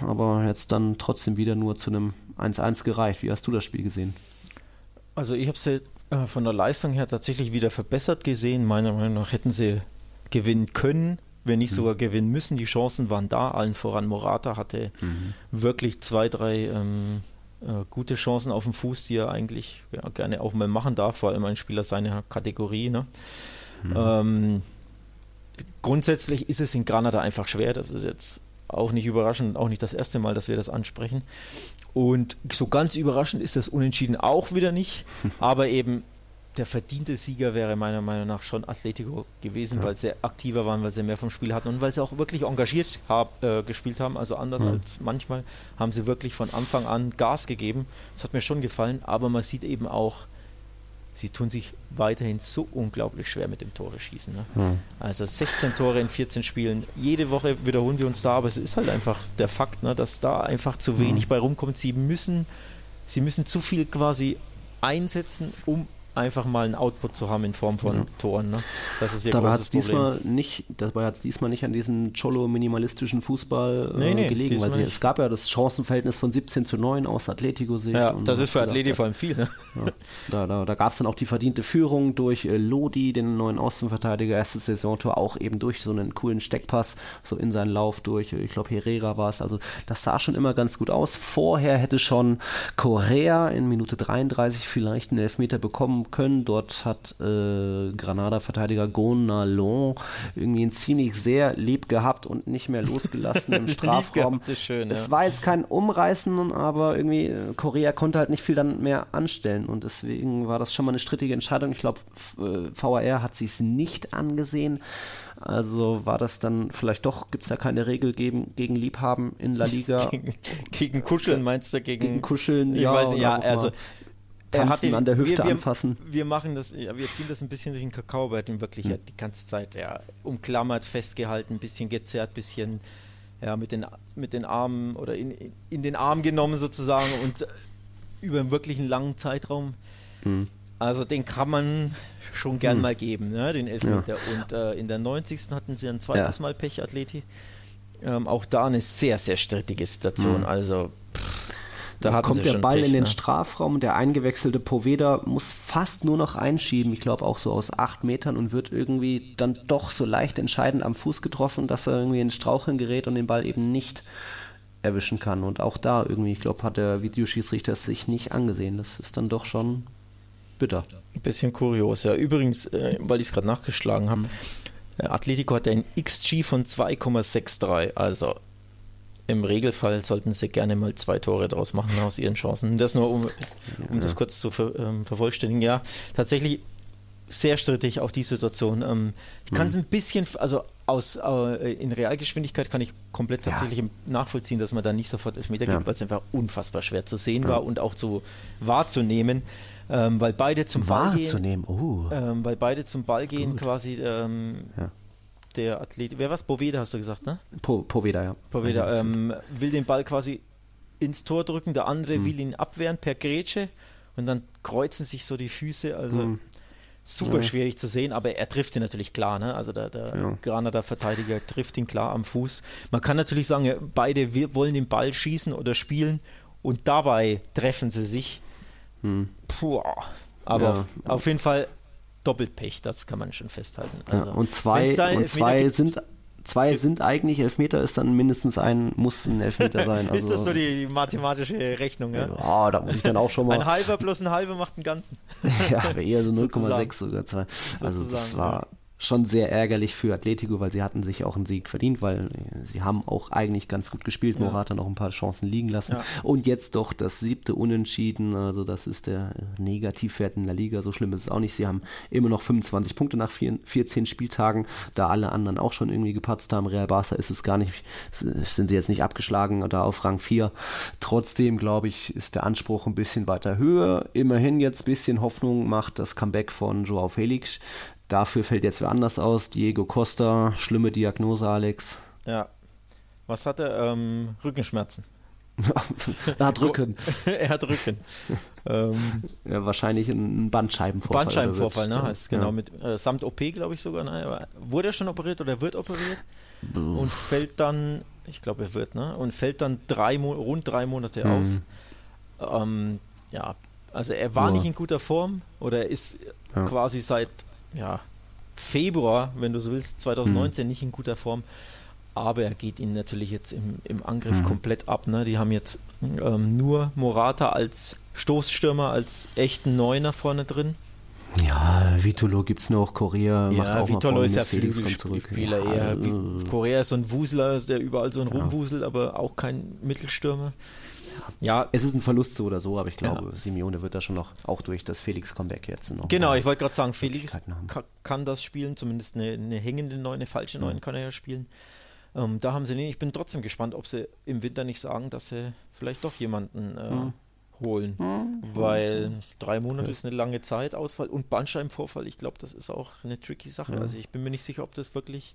aber jetzt dann trotzdem wieder nur zu einem 1-1 gereicht. Wie hast du das Spiel gesehen? Also ich habe sie äh, von der Leistung her tatsächlich wieder verbessert gesehen. Meiner Meinung nach hätten sie gewinnen können, wenn nicht mhm. sogar gewinnen müssen. Die Chancen waren da, allen voran Morata hatte mhm. wirklich zwei, drei ähm, äh, gute Chancen auf dem Fuß, die er eigentlich ja, gerne auch mal machen darf, vor allem ein Spieler seiner Kategorie. Ne? Mhm. Ähm, grundsätzlich ist es in Granada einfach schwer. Das ist jetzt auch nicht überraschend, auch nicht das erste Mal, dass wir das ansprechen. Und so ganz überraschend ist das Unentschieden auch wieder nicht. [laughs] Aber eben der verdiente Sieger wäre meiner Meinung nach schon Atletico gewesen, ja. weil sie aktiver waren, weil sie mehr vom Spiel hatten und weil sie auch wirklich engagiert hab, äh, gespielt haben. Also anders ja. als manchmal haben sie wirklich von Anfang an Gas gegeben. Das hat mir schon gefallen, aber man sieht eben auch, sie tun sich weiterhin so unglaublich schwer mit dem Tore schießen. Ne? Ja. Also 16 Tore in 14 Spielen. Jede Woche wiederholen wir uns da, aber es ist halt einfach der Fakt, ne, dass da einfach zu wenig bei rumkommt. Sie müssen, sie müssen zu viel quasi einsetzen, um einfach mal einen Output zu haben in Form von ja. Toren. Ne? Das ist ihr dabei großes Diesmal nicht, dabei hat es diesmal nicht an diesem Cholo-minimalistischen Fußball äh, nee, nee, gelegen, weil sie, es gab ja das Chancenverhältnis von 17 zu 9 aus Atletico-Sicht. Ja, das ist für Atletico vor allem viel. Ne? Ja, da da, da gab es dann auch die verdiente Führung durch äh, Lodi, den neuen Außenverteidiger, erstes Saisontor, auch eben durch so einen coolen Steckpass, so in seinen Lauf durch, ich glaube Herrera war es, also das sah schon immer ganz gut aus. Vorher hätte schon Correa in Minute 33 vielleicht einen Elfmeter bekommen können. Dort hat äh, Granada-Verteidiger Gonalon irgendwie ein ziemlich sehr lieb gehabt und nicht mehr losgelassen im [laughs] Strafraum. schön, es war jetzt kein Umreißen, aber irgendwie äh, Korea konnte halt nicht viel dann mehr anstellen und deswegen war das schon mal eine strittige Entscheidung. Ich glaube, äh, VAR hat sich es nicht angesehen. Also war das dann vielleicht doch, gibt es ja keine Regel gegen, gegen Liebhaben in La Liga. [laughs] gegen, gegen Kuscheln meinst du? Gegen, gegen Kuscheln, ich ja. Weiß, ja, also tanzen, ihn, an der Hüfte wir, wir, anfassen. Wir machen das, ja, wir ziehen das ein bisschen durch den Kakao, weil ihn wirklich hm. die ganze Zeit ja, umklammert, festgehalten, ein bisschen gezerrt, ein bisschen ja, mit, den, mit den Armen oder in, in den Arm genommen sozusagen und über einen wirklich langen Zeitraum. Hm. Also den kann man schon gern hm. mal geben, ne, den Elfmeter. Ja. Und äh, in der 90. hatten sie ein zweites ja. Mal Pech, Athleti. Ähm, auch da eine sehr, sehr strittige Situation. Hm. Also pff, da kommt der Ball Pech, in den ne? Strafraum, der eingewechselte Poveda muss fast nur noch einschieben, ich glaube auch so aus acht Metern und wird irgendwie dann doch so leicht entscheidend am Fuß getroffen, dass er irgendwie ins Straucheln gerät und den Ball eben nicht erwischen kann. Und auch da irgendwie, ich glaube, hat der Videoschießrichter es sich nicht angesehen. Das ist dann doch schon bitter. Ein bisschen kurios, ja. Übrigens, äh, weil ich es gerade nachgeschlagen habe, mhm. Atletico hat ein XG von 2,63, also im Regelfall sollten sie gerne mal zwei Tore draus machen aus ihren Chancen. Das nur, um, um ja. das kurz zu ver, ähm, vervollständigen. Ja, tatsächlich sehr strittig auch die Situation. Ähm, ich kann es mhm. ein bisschen, also aus äh, in Realgeschwindigkeit kann ich komplett tatsächlich ja. nachvollziehen, dass man da nicht sofort Elfmeter ja. gibt, weil es einfach unfassbar schwer zu sehen ja. war und auch zu wahrzunehmen. Ähm, weil beide zum Ball gehen. Oh. Ähm, weil beide zum Ball gehen Gut. quasi ähm, der Athlet, wer was? Poveda hast du gesagt, ne? Po, Poveda, ja. Poveda ähm, will den Ball quasi ins Tor drücken, der andere mhm. will ihn abwehren per Grätsche und dann kreuzen sich so die Füße, also mhm. super ja. schwierig zu sehen, aber er trifft ihn natürlich klar, ne? Also der, der ja. Granada-Verteidiger trifft ihn klar am Fuß. Man kann natürlich sagen, beide wollen den Ball schießen oder spielen und dabei treffen sie sich. Mhm. Puh, aber ja. auf, auf jeden Fall doppelt Pech, das kann man schon festhalten. Also, ja, und zwei, und zwei sind zwei sind eigentlich Elfmeter, ist dann mindestens ein, muss ein Elfmeter [laughs] sein. Also, ist das so die, mathematische Rechnung, ja? Ja, da muss ich dann auch schon mal. Ein halber plus ein halber macht einen ganzen. [laughs] ja, eher so [laughs] 0,6 sogar zwei. Also das war, schon sehr ärgerlich für Atletico, weil sie hatten sich auch einen Sieg verdient, weil sie haben auch eigentlich ganz gut gespielt. Ja. Morata noch ein paar Chancen liegen lassen. Ja. Und jetzt doch das siebte Unentschieden. Also das ist der Negativwert in der Liga. So schlimm ist es auch nicht. Sie haben immer noch 25 Punkte nach 14 Spieltagen, da alle anderen auch schon irgendwie gepatzt haben. Real Barca ist es gar nicht, sind sie jetzt nicht abgeschlagen oder auf Rang 4. Trotzdem, glaube ich, ist der Anspruch ein bisschen weiter höher. Immerhin jetzt ein bisschen Hoffnung macht das Comeback von Joao Felix Dafür fällt jetzt wer anders aus. Diego Costa, schlimme Diagnose, Alex. Ja. Was hat er? Ähm, Rückenschmerzen. [laughs] er hat Rücken. [laughs] er hat Rücken. ähm, ja, wahrscheinlich ein Bandscheibenvorfall. Bandscheibenvorfall, ne? Heißt genau ja. mit äh, samt OP, glaube ich sogar. Ne? Wurde er schon operiert oder wird operiert? Buh. Und fällt dann, ich glaube, er wird, ne? Und fällt dann drei rund drei Monate mhm. aus. Ähm, ja, also er war Boah. nicht in guter Form oder er ist ja. quasi seit ja, Februar, wenn du so willst, 2019 mhm. nicht in guter Form. Aber er geht ihnen natürlich jetzt im, im Angriff mhm. komplett ab. Ne? Die haben jetzt ähm, nur Morata als Stoßstürmer, als echten Neuner vorne drin. Ja, Vitolo gibt es noch, Korea macht Ja, auch mal Vitolo vorne ist ja. Flügelspieler Ja, eher. äh, Wie- Korea ist so ein Wusler, der überall so ein rumwuselt, aber auch kein Mittelstürmer. Ja, Es ist ein Verlust so oder so, aber ich glaube, Simeone wird da schon noch, auch durch das Felix-Comeback jetzt noch. Genau, ich wollte gerade sagen, Felix kann das spielen, zumindest eine, eine hängende Neun, eine falsche Neun kann er ja spielen. Ähm, da haben sie nicht. Ich bin trotzdem gespannt, ob sie im Winter nicht sagen, dass sie vielleicht doch jemanden äh, Hm. holen. Weil drei Monate ist eine lange Zeit, Ausfall und Bandscheibenvorfall. Ich glaube, das ist auch eine tricky Sache. Also ich bin mir nicht sicher, ob das wirklich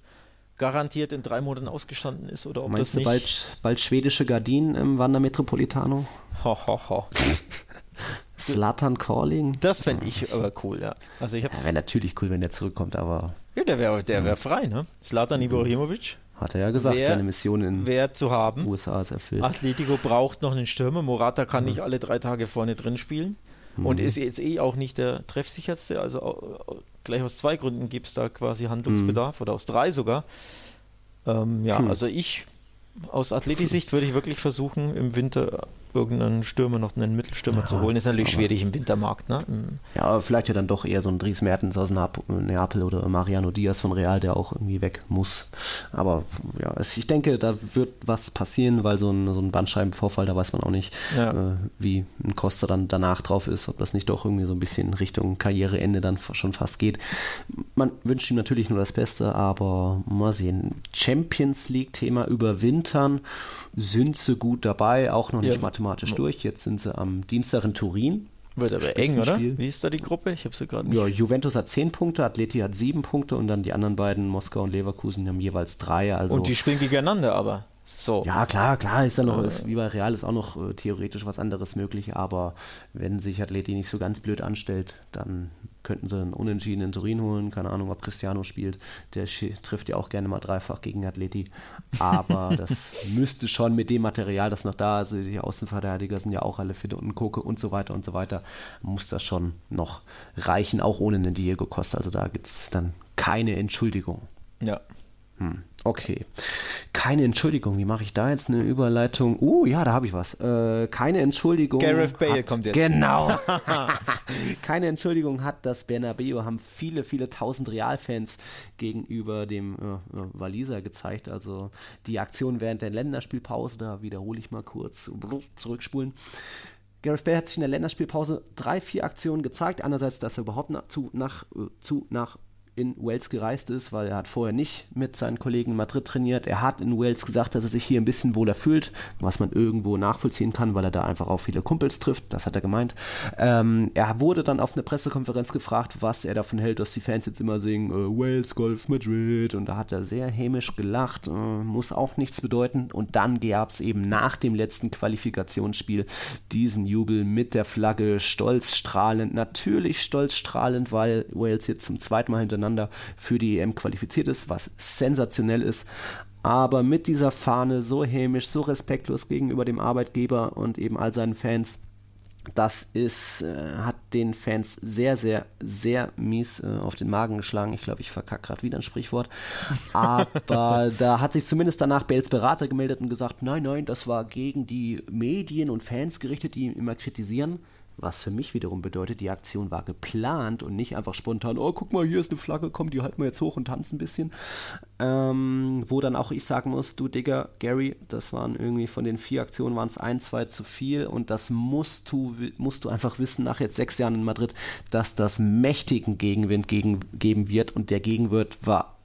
garantiert in drei Monaten ausgestanden ist oder ob Meinst das du nicht. bald, bald schwedische Gardinen im Wander Metropolitano? Ho, ho, ho. [laughs] Slatan Calling? Das fände ich aber cool, ja. Also ich Ja, hab's. wäre natürlich cool, wenn der zurückkommt, aber Ja, der wäre der wär frei, ne? Slatan Ibrahimovic hat er ja gesagt, Wer- seine Mission in wäre zu haben. USA ist erfüllt. Atletico braucht noch einen Stürmer. Morata kann nicht alle drei Tage vorne drin spielen. Und ist jetzt eh auch nicht der treffsicherste. Also gleich aus zwei Gründen gibt es da quasi Handlungsbedarf oder aus drei sogar. Ähm, ja, Hm. also ich aus Athletisicht würde ich wirklich versuchen, im Winter irgendeinen Stürmer, noch einen Mittelstürmer zu holen. Ist natürlich schwierig im Wintermarkt. Ne? Ja, aber vielleicht ja dann doch eher so ein Dries Mertens aus Nap Neapel oder Mariano Diaz von Real, der auch irgendwie weg muss. Aber ja, es, ich denke, da wird was passieren, weil so ein, so ein Bandscheibenvorfall, da weiß man auch nicht, Ja. äh, wie ein Costa dann danach drauf ist, ob das nicht doch irgendwie so ein bisschen Richtung Karriereende dann schon fast geht. Man wünscht ihm natürlich nur das Beste, aber mal sehen. Champions League-Thema überwintern sind sie gut dabei, auch noch nicht Ja. mathematisch durch. Jetzt sind sie am Dienstag in Turin. Wird aber eng, oder? Wie ist da die Gruppe? Ich habe sie gerade nicht. Ja, Juventus hat 10 Punkte, Atleti hat 7 Punkte und dann die anderen beiden, Moskau und Leverkusen, haben jeweils 3. Also, Und die spielen gegeneinander, aber so. ja, klar, klar, ist da noch, ist, wie bei Real ist auch noch äh, theoretisch was anderes möglich, aber wenn sich Atleti nicht so ganz blöd anstellt, dann könnten sie einen Unentschieden in Turin holen. Keine Ahnung, ob Cristiano spielt. Der trifft ja auch gerne mal dreifach gegen Atleti. Aber [laughs] das müsste schon mit dem Material, das noch da ist, die Außenverteidiger sind ja auch alle fit und Koke und so weiter und so weiter, muss das schon noch reichen, auch ohne einen Diego Costa. Also da gibt es dann keine Entschuldigung. Ja. Hm, okay. Keine Entschuldigung. Wie mache ich da jetzt eine Überleitung? Uh, ja, da habe ich was. Äh, keine Entschuldigung. Gareth Bale hat, kommt jetzt. Genau. [laughs] [laughs] keine Entschuldigung hat das Bernabeu, haben viele, viele tausend Realfans gegenüber dem äh, äh, Waliser gezeigt. Also die Aktion während der Länderspielpause, da wiederhole ich mal kurz, zurückspulen. Gareth Bale hat sich in der Länderspielpause drei, vier Aktionen gezeigt. Einerseits, dass er überhaupt nach, zu, nach, äh, zu, nach in Wales gereist ist, weil er hat vorher nicht mit seinen Kollegen in Madrid trainiert. Er hat in Wales gesagt, dass er sich hier ein bisschen wohler fühlt, was man irgendwo nachvollziehen kann, weil er da einfach auch viele Kumpels trifft. Das hat er gemeint. Ähm, er wurde dann auf einer Pressekonferenz gefragt, was er davon hält, dass die Fans jetzt immer singen, äh, Wales, Golf, Madrid. Und da hat er sehr hämisch gelacht. Äh, muss auch nichts bedeuten. Und dann gab es eben nach dem letzten Qualifikationsspiel diesen Jubel mit der Flagge, stolz strahlend, natürlich stolz strahlend, weil Wales jetzt zum zweiten Mal hintereinander für die EM qualifiziert ist, was sensationell ist. Aber mit dieser Fahne so hämisch, so respektlos gegenüber dem Arbeitgeber und eben all seinen Fans, das ist, äh, hat den Fans sehr, sehr, sehr mies äh, auf den Magen geschlagen. Ich glaube, ich verkacke gerade wieder ein Sprichwort. Aber [laughs] da hat sich zumindest danach Bales Berater gemeldet und gesagt, nein, nein, das war gegen die Medien und Fans gerichtet, die ihn immer kritisieren. Was für mich wiederum bedeutet, die Aktion war geplant und nicht einfach spontan, oh, guck mal, hier ist eine Flagge, komm, die halten wir jetzt hoch und tanzen ein bisschen. Ähm, wo dann auch ich sagen muss, du Digga, Gary, das waren irgendwie von den vier Aktionen waren es ein, zwei zu viel und das musst du, musst du einfach wissen, nach jetzt sechs Jahren in Madrid, dass das mächtigen Gegenwind gegen, geben wird und der Gegenwind war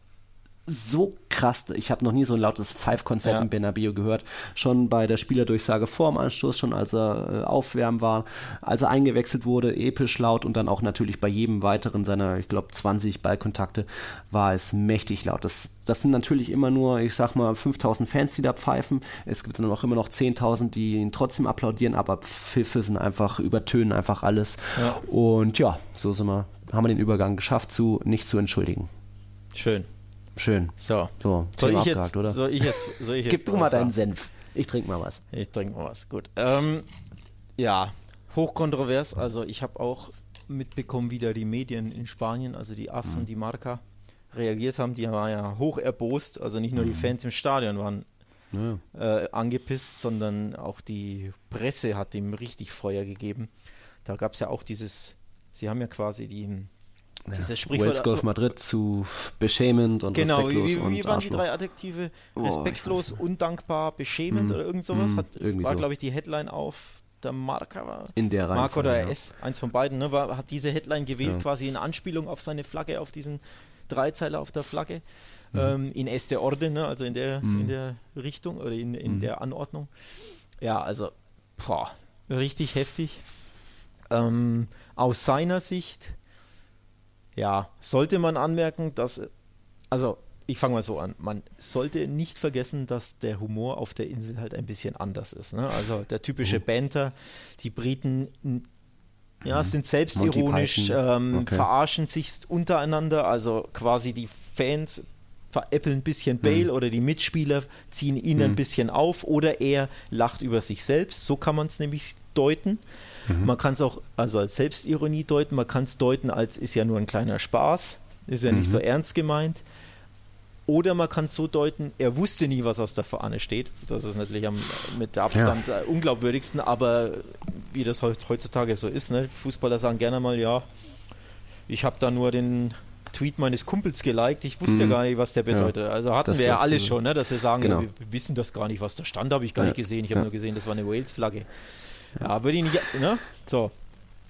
so krass. Ich habe noch nie so ein lautes Five-Konzert Ja. im Bernabeu gehört. Schon bei der Spielerdurchsage vorm Anstoß, schon als er äh, aufwärmen war, als er eingewechselt wurde, episch laut und dann auch natürlich bei jedem weiteren seiner, ich glaube, 20 Ballkontakte war es mächtig laut. Das, das sind natürlich immer nur, ich sag mal, 5000 Fans, die da pfeifen. Es gibt dann auch immer noch 10.000, die ihn trotzdem applaudieren, aber Pfiffe sind einfach, übertönen einfach alles. Ja. Und ja, so sind wir, haben wir den Übergang geschafft zu nicht zu entschuldigen. Schön. Schön. So. So, Soll ich, jetzt, oder? soll ich jetzt, soll ich [laughs] Gib jetzt du mal deinen? Senf. Ich trinke mal was. Ich trinke mal was. Gut. Ähm, ja, hochkontrovers. Also ich habe auch mitbekommen, wie da die Medien in Spanien, also die AS und die Marca, reagiert haben. Die waren ja hoch erbost. Also nicht nur die Fans im Stadion waren Ja. äh, angepisst, sondern auch die Presse hat ihm richtig Feuer gegeben. Da gab es ja auch dieses, sie haben ja quasi die, dieses Sprichwort. Wales Golf Madrid zu beschämend und Genau, wie, respektlos wie, und wie waren die drei Adjektive? Oh, Respektlos, undankbar, beschämend Hm. oder irgend sowas? Hm, Hat, irgendwie war, so. glaube ich, die Headline auf der Marker war. In der Mark Reihenfolge, oder ja. S, eins von beiden, ne, war, hat diese Headline gewählt, Ja. quasi in Anspielung auf seine Flagge, auf diesen Dreizeiler auf der Flagge. Mhm. Ähm, in este Orde, ne, also in der, in der Richtung oder in, in Mhm. der Anordnung. Ja, also, boah, richtig heftig. Ähm, aus seiner Sicht, ja, sollte man anmerken, dass, also ich fange mal so an, man sollte nicht vergessen, dass der Humor auf der Insel halt ein bisschen anders ist. Ne? Also der typische Mhm. Banter, die Briten ja, sind selbstironisch, ähm, Okay. verarschen sich untereinander, also quasi die Fans veräppeln ein bisschen Bale oder die Mitspieler ziehen ihn ein bisschen auf oder er lacht über sich selbst. So kann man es nämlich deuten. Man kann es auch also als Selbstironie deuten, man kann es deuten als ist ja nur ein kleiner Spaß, ist ja nicht so ernst gemeint. Oder man kann es so deuten, er wusste nie, was aus der Fahne steht. Das ist natürlich am, mit Abstand äh, unglaubwürdigsten, aber wie das heut- heutzutage so ist, ne? Fußballer sagen gerne mal, ja, ich habe da nur den Tweet meines Kumpels geliked, ich wusste ja gar nicht, was der bedeutet. Also hatten Das- wir ja das, alle äh, schon, ne? dass sie sagen, genau. ja, wir wissen das gar nicht, was da stand, habe ich gar Ja. nicht gesehen. Ich habe Ja. nur gesehen, das war eine Wales-Flagge. Ja, würde ich nicht, ne? So.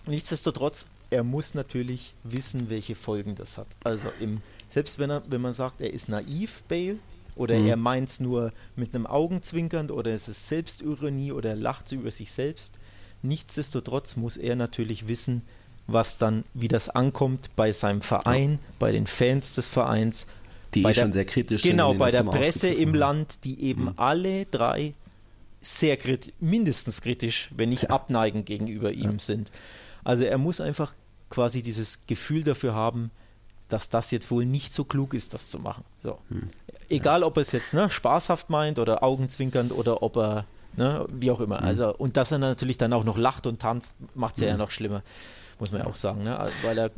Nichtsdestotrotz, er muss natürlich wissen, welche Folgen das hat. Also im, selbst wenn er, wenn man sagt, er ist naiv, Bale, oder Mhm. er meint es nur mit einem Augenzwinkern oder es ist Selbstironie oder er lacht so über sich selbst. Nichtsdestotrotz muss er natürlich wissen, was dann, wie das ankommt bei seinem Verein, bei den Fans des Vereins, Die eh schon sehr kritisch sind, Genau, bei der Presse im. Land, die eben Mhm. alle drei sehr kritisch, mindestens kritisch, wenn nicht abneigend gegenüber ihm sind. Also er muss einfach quasi dieses Gefühl dafür haben, dass das jetzt wohl nicht so klug ist, das zu machen. So. Hm. Egal, ob er es jetzt ne, spaßhaft meint oder augenzwinkernd oder ob er, ne, wie auch Hm. immer. Also, und dass er natürlich dann auch noch lacht und tanzt, macht es ja, ja noch schlimmer, muss man ja auch sagen, ne? weil er,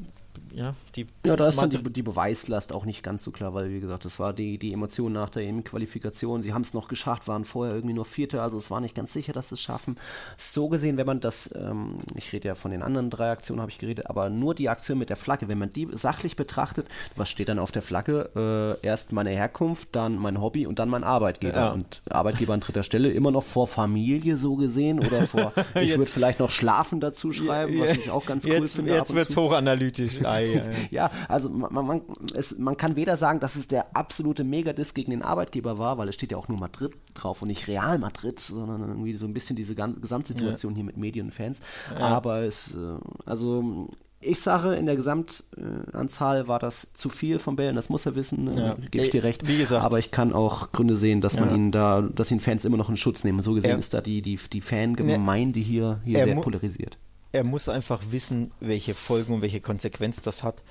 ja, die. Ja, da ist dann die, die Beweislast auch nicht ganz so klar, weil wie gesagt, das war die, die Emotion nach der EM-Qualifikation. Sie haben es noch geschafft, waren vorher irgendwie nur Vierte, also es war nicht ganz sicher, dass sie es schaffen. So gesehen, wenn man das, ähm, ich rede ja von den anderen drei Aktionen, habe ich geredet, aber nur die Aktion mit der Flagge, wenn man die sachlich betrachtet, was steht dann auf der Flagge? Äh, erst meine Herkunft, dann mein Hobby und dann mein Arbeitgeber. Ja. Und Arbeitgeber an dritter Stelle immer noch vor Familie so gesehen oder vor, [laughs] ich würde vielleicht noch Schlafen dazu schreiben, was ich auch ganz cool jetzt, finde. Jetzt wird es hochanalytisch. Ei, ei. Ja, also man, man, es, man kann weder sagen, dass es der absolute Megadiss gegen den Arbeitgeber war, weil es steht ja auch nur Madrid drauf und nicht Real Madrid, sondern irgendwie so ein bisschen diese Gesamtsituation hier mit Medien und Fans. Aber es, äh, also ich sage, in der Gesamtanzahl war das zu viel von Bällen, das muss er wissen, äh, Ja. gebe ich dir recht. wie gesagt. Aber ich kann auch Gründe sehen, dass man Ja. ihn da, dass ihn Fans immer noch in Schutz nehmen. So gesehen Er- ist da die, die, die Fangemeinde hier, hier Er sehr polarisiert. Er muss einfach wissen, welche Folgen und welche Konsequenz das hat.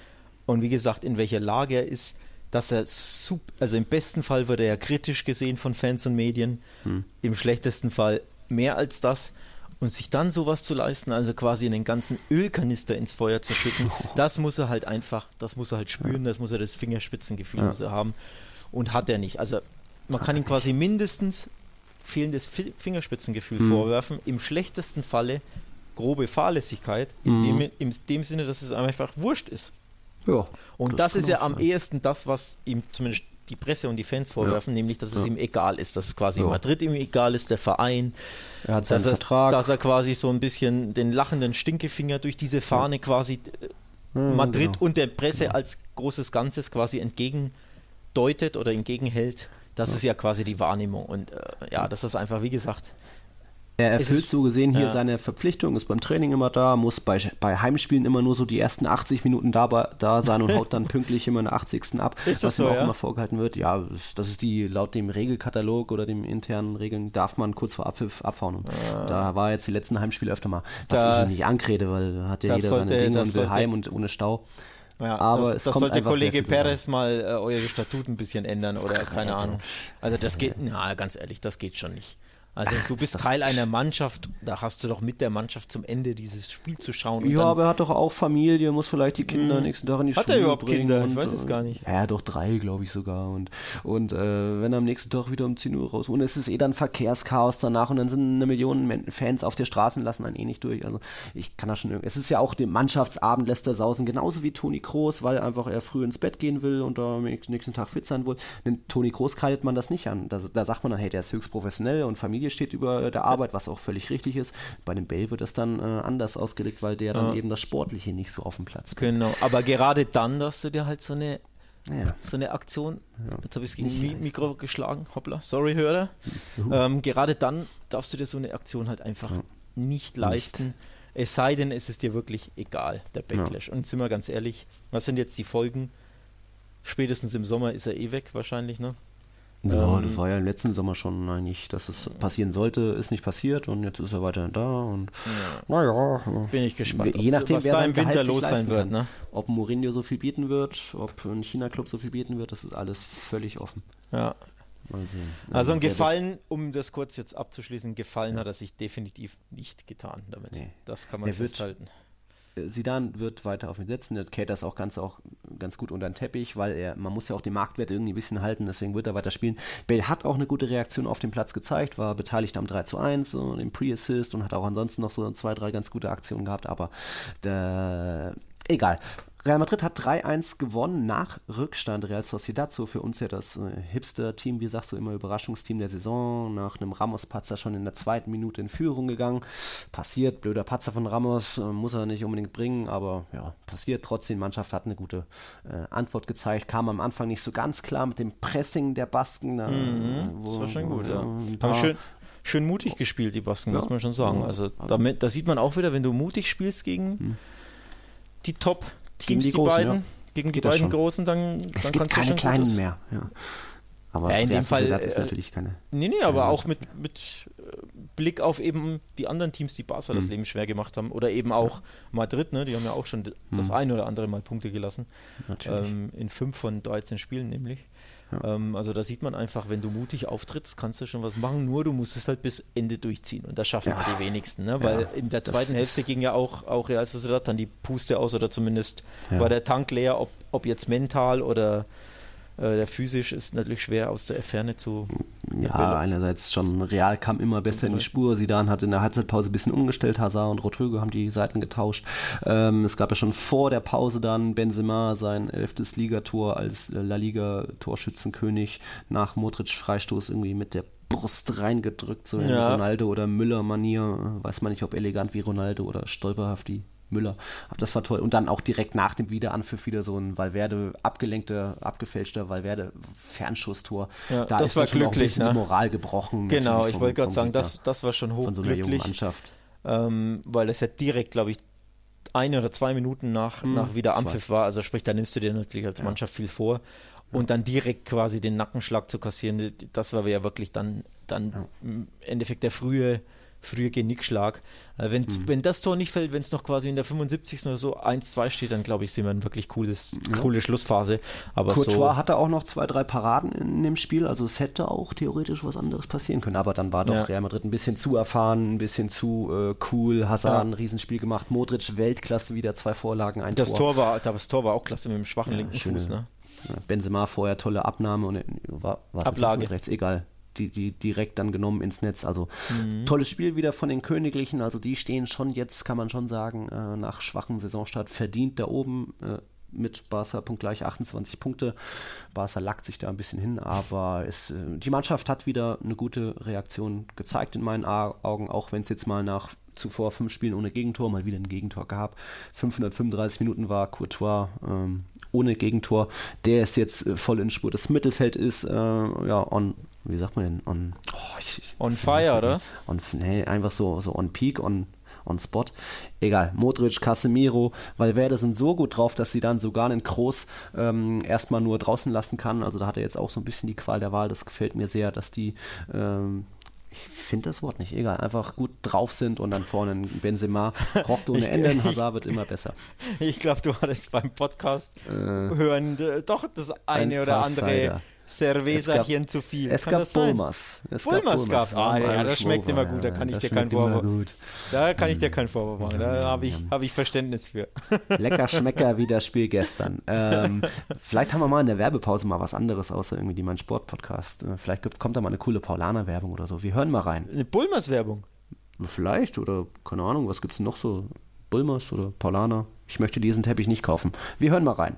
Und wie gesagt, in welcher Lage er ist, dass er, sup also im besten Fall wird er ja kritisch gesehen von Fans und Medien, Hm. im schlechtesten Fall mehr als das. Und sich dann sowas zu leisten, also quasi einen ganzen Ölkanister ins Feuer zu schütten, [laughs] das muss er halt einfach, das muss er halt spüren, das muss er das Fingerspitzengefühl Ja. muss er haben. Und hat er nicht. Also man kann ihm quasi mindestens fehlendes Fi- Fingerspitzengefühl Hm. vorwerfen. Im schlechtesten Falle grobe Fahrlässigkeit, in, Mhm. dem, in dem Sinne, dass es einfach wurscht ist. Ja, Und das, kann ist ja am sein. ehesten das, was ihm zumindest die Presse und die Fans vorwerfen, nämlich, dass es Ja. ihm egal ist, dass quasi Ja. Madrid ihm egal ist, der Verein, Er hat dass er, Vertrag. dass er quasi so ein bisschen den lachenden Stinkefinger durch diese Fahne quasi Ja, Madrid genau. und der Presse als großes Ganzes quasi entgegendeutet oder entgegenhält. Das ist ja quasi die Wahrnehmung. Und äh, ja, das ist einfach, wie gesagt, Er erfüllt so gesehen hier ja. seine Verpflichtung, ist beim Training immer da, muss bei, bei Heimspielen immer nur so die ersten 80 Minuten da, da sein und haut dann [laughs] pünktlich immer in der 80. ab, Ist das was ihm so, auch ja? immer vorgehalten wird. Ja, das- ist die, laut dem Regelkatalog oder dem internen Regeln darf man kurz vor Abpfiff abfahren. Und Da war jetzt die letzten Heimspiele öfter mal, was Ah. Da- ich ihm nicht ankrede, weil da hat ja jeder sollte- seine Dinge und will heim und ohne Stau. Ja, Aber das, das sollte Kollege. Perez mal äh, eure Statuten ein bisschen ändern oder keine Ahnung. Also das geht, na ganz ehrlich, das geht schon nicht. Also du bist [laughs] Teil einer Mannschaft, da hast du doch mit der Mannschaft zum Ende dieses Spiel zu schauen. Ja, aber er hat doch auch Familie, muss vielleicht die Kinder Mhm. nächsten Tag in die Hat Schule er überhaupt bringen. Kinder? Ich und, weiß es äh, gar nicht. Ja, doch drei, glaube ich sogar. Und, und äh, wenn er am nächsten Tag wieder um 10 Uhr raus und es ist eh dann Verkehrschaos danach und dann sind eine Million Fans auf der Straße und lassen einen eh nicht durch. Also ich kann da schon irgendwie. Es ist ja auch dem Mannschaftsabend lässt er sausen, genauso wie Toni Kroos, weil einfach er früh ins Bett gehen will und da am nächsten Tag fit sein will. Den Toni Kroos kreidet man das nicht an. Da, da sagt man dann, hey, der ist höchst professionell und Familie steht über der Arbeit, was auch völlig richtig ist. Bei dem Bale wird das dann äh, anders ausgelegt, weil der dann Ja. eben das Sportliche nicht so auf den Platz bringt. Genau, aber gerade dann darfst du dir halt so eine, Ja. so eine Aktion, jetzt habe ich es gegen Mi Mikro geschlagen, hoppla, sorry Hörer, ähm, gerade dann darfst du dir so eine Aktion halt einfach nicht leisten, es sei denn, es ist dir wirklich egal, der Backlash. Und sind wir ganz ehrlich, was sind jetzt die Folgen? Spätestens im Sommer ist er eh weg wahrscheinlich, ne? Ja, Ähm, das war ja im letzten Sommer schon eigentlich, dass es passieren sollte, ist nicht passiert und jetzt ist er weiterhin da und naja. Bin ich gespannt, Je ob- nachdem, was wer da im Winter Gehalt los sein wird, ne? Ob Mourinho so viel bieten wird, ob ein China-Club so viel bieten wird, das ist alles völlig offen. Ja. Mal sehen. Also ein wer das- Gefallen, um das kurz jetzt abzuschließen, Gefallen hat er sich definitiv nicht getan damit. Nee. Das kann man Der wird- festhalten. Sidan wird weiter auf ihn setzen. Der kehrt das auch ganz, auch ganz gut unter den Teppich, weil er, man muss ja auch den Marktwert irgendwie ein bisschen halten, deswegen wird er weiter spielen. Bale hat auch eine gute Reaktion auf den Platz gezeigt, war beteiligt am 3 zu 1 und im Pre-Assist und hat auch ansonsten noch so zwei, drei ganz gute Aktionen gehabt, aber der, egal. Real Madrid hat 3-1 gewonnen nach Rückstand. Real Sociedad, so für uns ja das äh, Hipster-Team, wie sagst du immer, Überraschungsteam der Saison. Nach einem Ramos-Patzer schon in der zweiten Minute in Führung gegangen. Passiert, blöder Patzer von Ramos, äh, muss er nicht unbedingt bringen, aber ja, passiert. Trotzdem, Mannschaft hat eine gute äh, Antwort gezeigt. Kam am Anfang nicht so ganz klar mit dem Pressing der Basken. Da, Mhm, Das war schon gut, ja. Haben schön, schön mutig gespielt, die Basken, Ja. muss man schon sagen. Also damit, da sieht man auch wieder, wenn du mutig spielst gegen die Top-Teams, Gegen die die, Großen, beiden, ja. gegen die Geht das beiden schon. Großen, dann, dann Es gibt keine kleinen mehr. Ja. Aber Ja, in dem Fall, Sociedad ist äh, natürlich keine. Nee, nee, aber auch mit, mit äh, Blick auf eben die anderen Teams, die Barca Hm. das Leben schwer gemacht haben. Oder eben auch Madrid, ne? die haben ja auch schon das ein oder andere Mal Punkte gelassen. Hm. Natürlich. Ähm, in fünf von 13 Spielen nämlich. Ähm, also da sieht man einfach, wenn du mutig auftrittst, kannst du schon was machen, nur du musst es halt bis Ende durchziehen. Und das schaffen Ja. die wenigsten, ne? weil Ja, in der zweiten Hälfte ging ja auch, auch Real Sociedad dann die Puste aus oder zumindest war der Tank leer, ob, ob jetzt mental oder der physisch ist natürlich schwer aus der Ferne zu. Ja, einerseits schon Real kam immer besser in die Spur. Sidan hat in der Halbzeitpause ein bisschen umgestellt. Hazard und Rodrigo haben die Seiten getauscht. Ähm, es gab ja schon vor der Pause dann Benzema sein elftes Ligator als äh, La Liga Torschützenkönig nach Modric Freistoß irgendwie mit der Brust reingedrückt, so in Ja. Ronaldo oder Müller-Manier. Weiß man nicht, ob elegant wie Ronaldo oder stolperhaft wie Müller. Aber das war toll. Und dann auch direkt nach dem Wiederanpfiff wieder so ein Valverde, abgelenkter, abgefälschter Valverde-Fernschusstor. Ja, da das ist war glücklich, ne? die Moral gebrochen. Genau, ich vom- wollte gerade sagen, Gegner, das, das war schon von so einer jungen hochglücklich, Mannschaft. ähm, weil es ja direkt, glaube ich, eine oder zwei Minuten nach, Hm, nach Wiederanpfiff war. Also sprich, da nimmst du dir natürlich als Mannschaft viel vor. Und dann direkt quasi den Nackenschlag zu kassieren, das war ja wirklich dann, dann im Endeffekt der frühe, frühe Genickschlag. Äh, wenn, Hm. wenn das Tor nicht fällt, wenn es noch quasi in der 75. oder so 1-2 steht, dann glaube ich, sind wir eine wirklich cooles, coole Schlussphase. Aber Courtois so, hatte auch noch zwei, drei Paraden in dem Spiel, also es hätte auch theoretisch was anderes passieren können. Aber dann war doch Ja. Real Madrid ein bisschen zu erfahren, ein bisschen zu äh, cool. Hazard Ja. ein Riesenspiel gemacht, Modric Weltklasse wieder, zwei Vorlagen, ein das Tor. Tor war, das Tor war auch klasse mit dem schwachen linken schöne- Fuß. Ne? Ja, Benzema vorher tolle Abnahme und war, war Ablage. rechts, egal. Die, die direkt dann genommen ins Netz. Also Mhm. tolles Spiel wieder von den Königlichen. Also die stehen schon jetzt, kann man schon sagen, äh, nach schwachem Saisonstart verdient da oben. Äh, mit Barca punktgleich 28 Punkte. Barca lackt sich da ein bisschen hin, aber es, äh, die Mannschaft hat wieder eine gute Reaktion gezeigt in meinen A Augen, auch wenn es jetzt mal nach zuvor fünf Spielen ohne Gegentor mal wieder ein Gegentor gab. 535 Minuten war Courtois ähm, ohne Gegentor. Der ist jetzt äh, voll in Spur. Das Mittelfeld ist äh, ja on, wie sagt man denn? On, oh, ich, ich, On fire, oder? On, nee, einfach so, so on peak, on, on spot. Egal, Modric, Casemiro, Valverde sind so gut drauf, dass sie dann sogar einen Kroos ähm, erstmal nur draußen lassen kann. Also da hat er jetzt auch so ein bisschen die Qual der Wahl. Das gefällt mir sehr, dass die ähm, ich finde das Wort nicht, egal, einfach gut drauf sind und dann vorne ein Benzema rockt ohne [laughs] Ende, ein ich- Hazard wird immer besser. Ich glaube, du hattest beim Podcast hören äh, doch das eine ein oder andere Cider. Cervezachen zu viel. Es Kann gab? Bulmers. Es Bulmers gab Bulmers. Ah, ja, das schmeckt immer gut, da kann ich dir keinen Vorwurf gut. Da kann ich dir keinen Vorwurf machen. Da habe ich, hab ich Verständnis für. [laughs] Lecker Schmecker wie das Spiel gestern. Ähm, vielleicht haben wir mal in der Werbepause mal was anderes, außer irgendwie die mein Sport-Podcast. Äh, Vielleicht gibt, kommt da mal eine coole Paulaner-Werbung oder so. Wir hören mal rein. Eine Bulmers-Werbung. Vielleicht oder keine Ahnung, was gibt's denn noch so? Bulmers oder Paulaner? Ich möchte diesen Teppich nicht kaufen. Wir hören mal rein.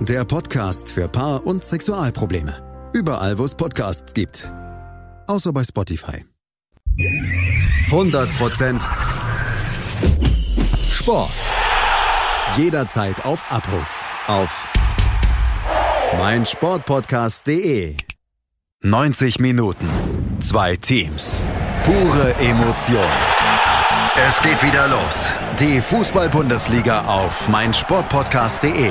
Der Podcast für Paar- und Sexualprobleme. Überall, wo es Podcasts gibt. Außer bei Spotify. 100% Sport. Jederzeit auf Abruf. Auf meinsportpodcast.de. 90 Minuten. Zwei Teams. Pure Emotion. Es geht wieder los. Die Fußball-Bundesliga auf meinsportpodcast.de.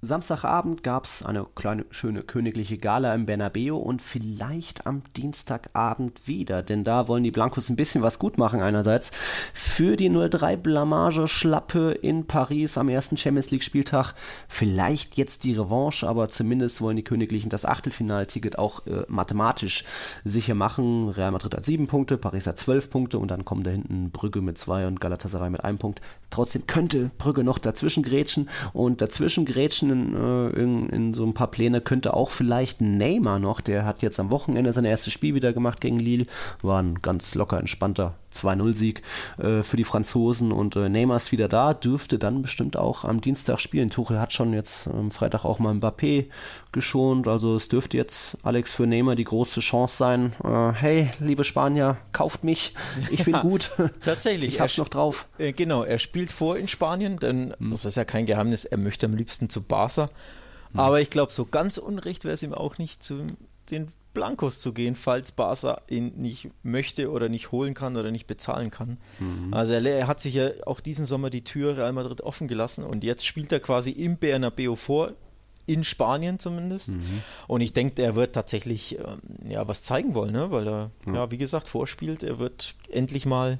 Samstagabend gab es eine kleine, schöne königliche Gala im Bernabeu und vielleicht am Dienstagabend wieder, denn da wollen die Blancos ein bisschen was gut machen einerseits für die 0-3-Blamage-Schlappe in Paris am ersten Champions League-Spieltag. Vielleicht jetzt die Revanche, aber zumindest wollen die Königlichen das Achtelfinalticket auch äh, mathematisch sicher machen. Real Madrid hat sieben Punkte, Paris hat zwölf Punkte und dann kommen da hinten Brügge mit zwei und Galatasaray mit einem Punkt. Trotzdem könnte Brügge noch dazwischen grätschen und dazwischen grätschen in, äh, in, in, so ein paar Pläne könnte auch vielleicht Neymar noch, der hat jetzt am Wochenende sein erstes Spiel wieder gemacht gegen Lille, war ein ganz locker entspannter 2-0-Sieg äh, für die Franzosen und äh, Neymar ist wieder da, dürfte dann bestimmt auch am Dienstag spielen. Tuchel hat schon jetzt am Freitag auch mal Mbappé geschont, also es dürfte jetzt Alex für Neymar die große Chance sein. Äh, hey, liebe Spanier, kauft mich, ich bin Ja, gut. [laughs] Tatsächlich. Ich hab's noch drauf. Äh, genau, er spielt vor in Spanien, denn das ist ja kein Geheimnis, er möchte am liebsten zu Barca. Aber ich glaube, so ganz unrecht wäre es ihm auch nicht, zu den Blancos zu gehen, falls Barca ihn nicht möchte oder nicht holen kann oder nicht bezahlen kann. Also er, er hat sich ja auch diesen Sommer die Tür Real Madrid offen gelassen und jetzt spielt er quasi im Bernabeu vor, in Spanien zumindest. Und ich denke, er wird tatsächlich ähm, ja, was zeigen wollen, ne? weil er, ja. wie gesagt, vorspielt. Er wird endlich mal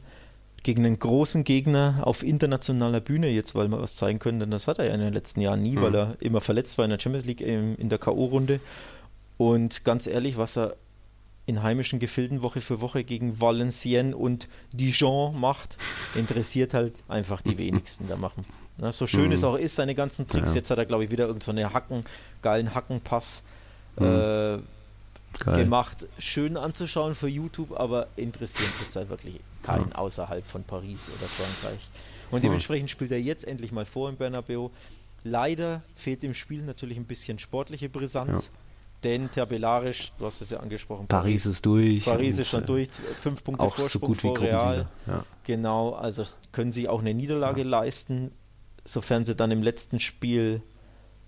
gegen einen großen Gegner auf internationaler Bühne jetzt, weil wir was zeigen können, denn das hat er ja in den letzten Jahren nie, weil er immer verletzt war in der Champions League ähm, in der K.O.-Runde. Und ganz ehrlich, was er in heimischen Gefilden Woche für Woche gegen Valenciennes und Dijon macht, interessiert halt einfach die wenigsten da machen. Na, so schön es auch ist, seine ganzen Tricks. Jetzt hat er, glaube ich, wieder irgendeinen so eine Hacken, geilen Hackenpass äh, gemacht. Schön anzuschauen für YouTube, aber interessiert jetzt halt wirklich keinen außerhalb von Paris oder Frankreich. Und dementsprechend spielt er jetzt endlich mal vor im Bernabeu. Leider fehlt im Spiel natürlich ein bisschen sportliche Brisanz. Denn tabellarisch, du hast es ja angesprochen, Paris ist durch. Paris ist schon äh, durch, fünf Punkte auch so Vorsprung gut wie vor Real. Ja. Genau, also können sie auch eine Niederlage leisten, sofern sie dann im letzten Spiel,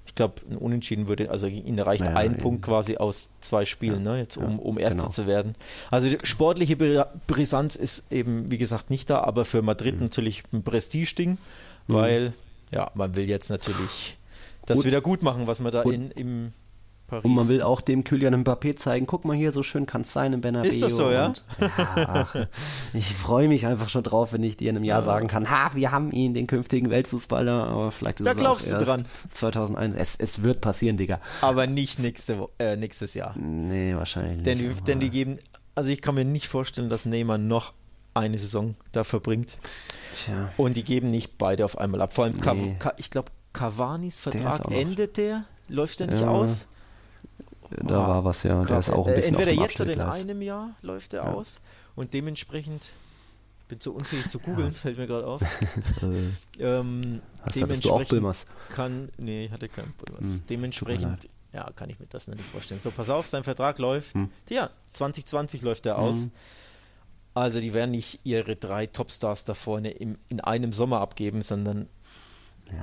ich glaube, ein Unentschieden würde, also ihnen reicht Ja, ein. Punkt quasi aus zwei Spielen, ne, jetzt um, um Erster genau. zu werden. Also die sportliche Bri- Brisanz ist eben, wie gesagt, nicht da, aber für Madrid Mhm. natürlich ein Prestigeding, weil, ja, man will jetzt natürlich das Gut. wieder gut machen, was man da in, im Paris. Und man will auch dem Kylian Mbappé zeigen, guck mal hier, so schön kann es sein im Bernabeu. Ist das so, ja? Und, ja ach, ich freue mich einfach schon drauf, wenn ich dir in einem Jahr sagen kann, ha, wir haben ihn, den künftigen Weltfußballer, aber vielleicht ist Da es glaubst auch du erst dran. 2001. Es, es wird passieren, Digga. Aber nicht nächste, äh, nächstes Jahr. Nee, wahrscheinlich Denn nicht. die, denn die geben, also ich kann mir nicht vorstellen, dass Neymar noch eine Saison da verbringt. Tja, Und die geben nicht beide auf einmal ab. Vor allem, Nee. Ka ich glaube, Cavanis Vertrag noch- endet der? Läuft der nicht Ja, aus? Da war was, ja. Der ist auch ein Äh, bisschen Entweder auf dem jetzt oder in einem Jahr läuft er Ja. aus. Und dementsprechend, ich bin so unfähig zu [laughs] googeln, fällt mir gerade auf. [laughs] Äh, ähm, hast, hattest du auch Bilmers? kann, nee, ich hatte keinen Bulmers. Hm, Dementsprechend, ja, kann ich mir das nicht vorstellen. So, pass auf, sein Vertrag läuft. Hm. Ja, 2020 läuft er aus. Hm. Also die werden nicht ihre drei Topstars da vorne im, in einem Sommer abgeben, sondern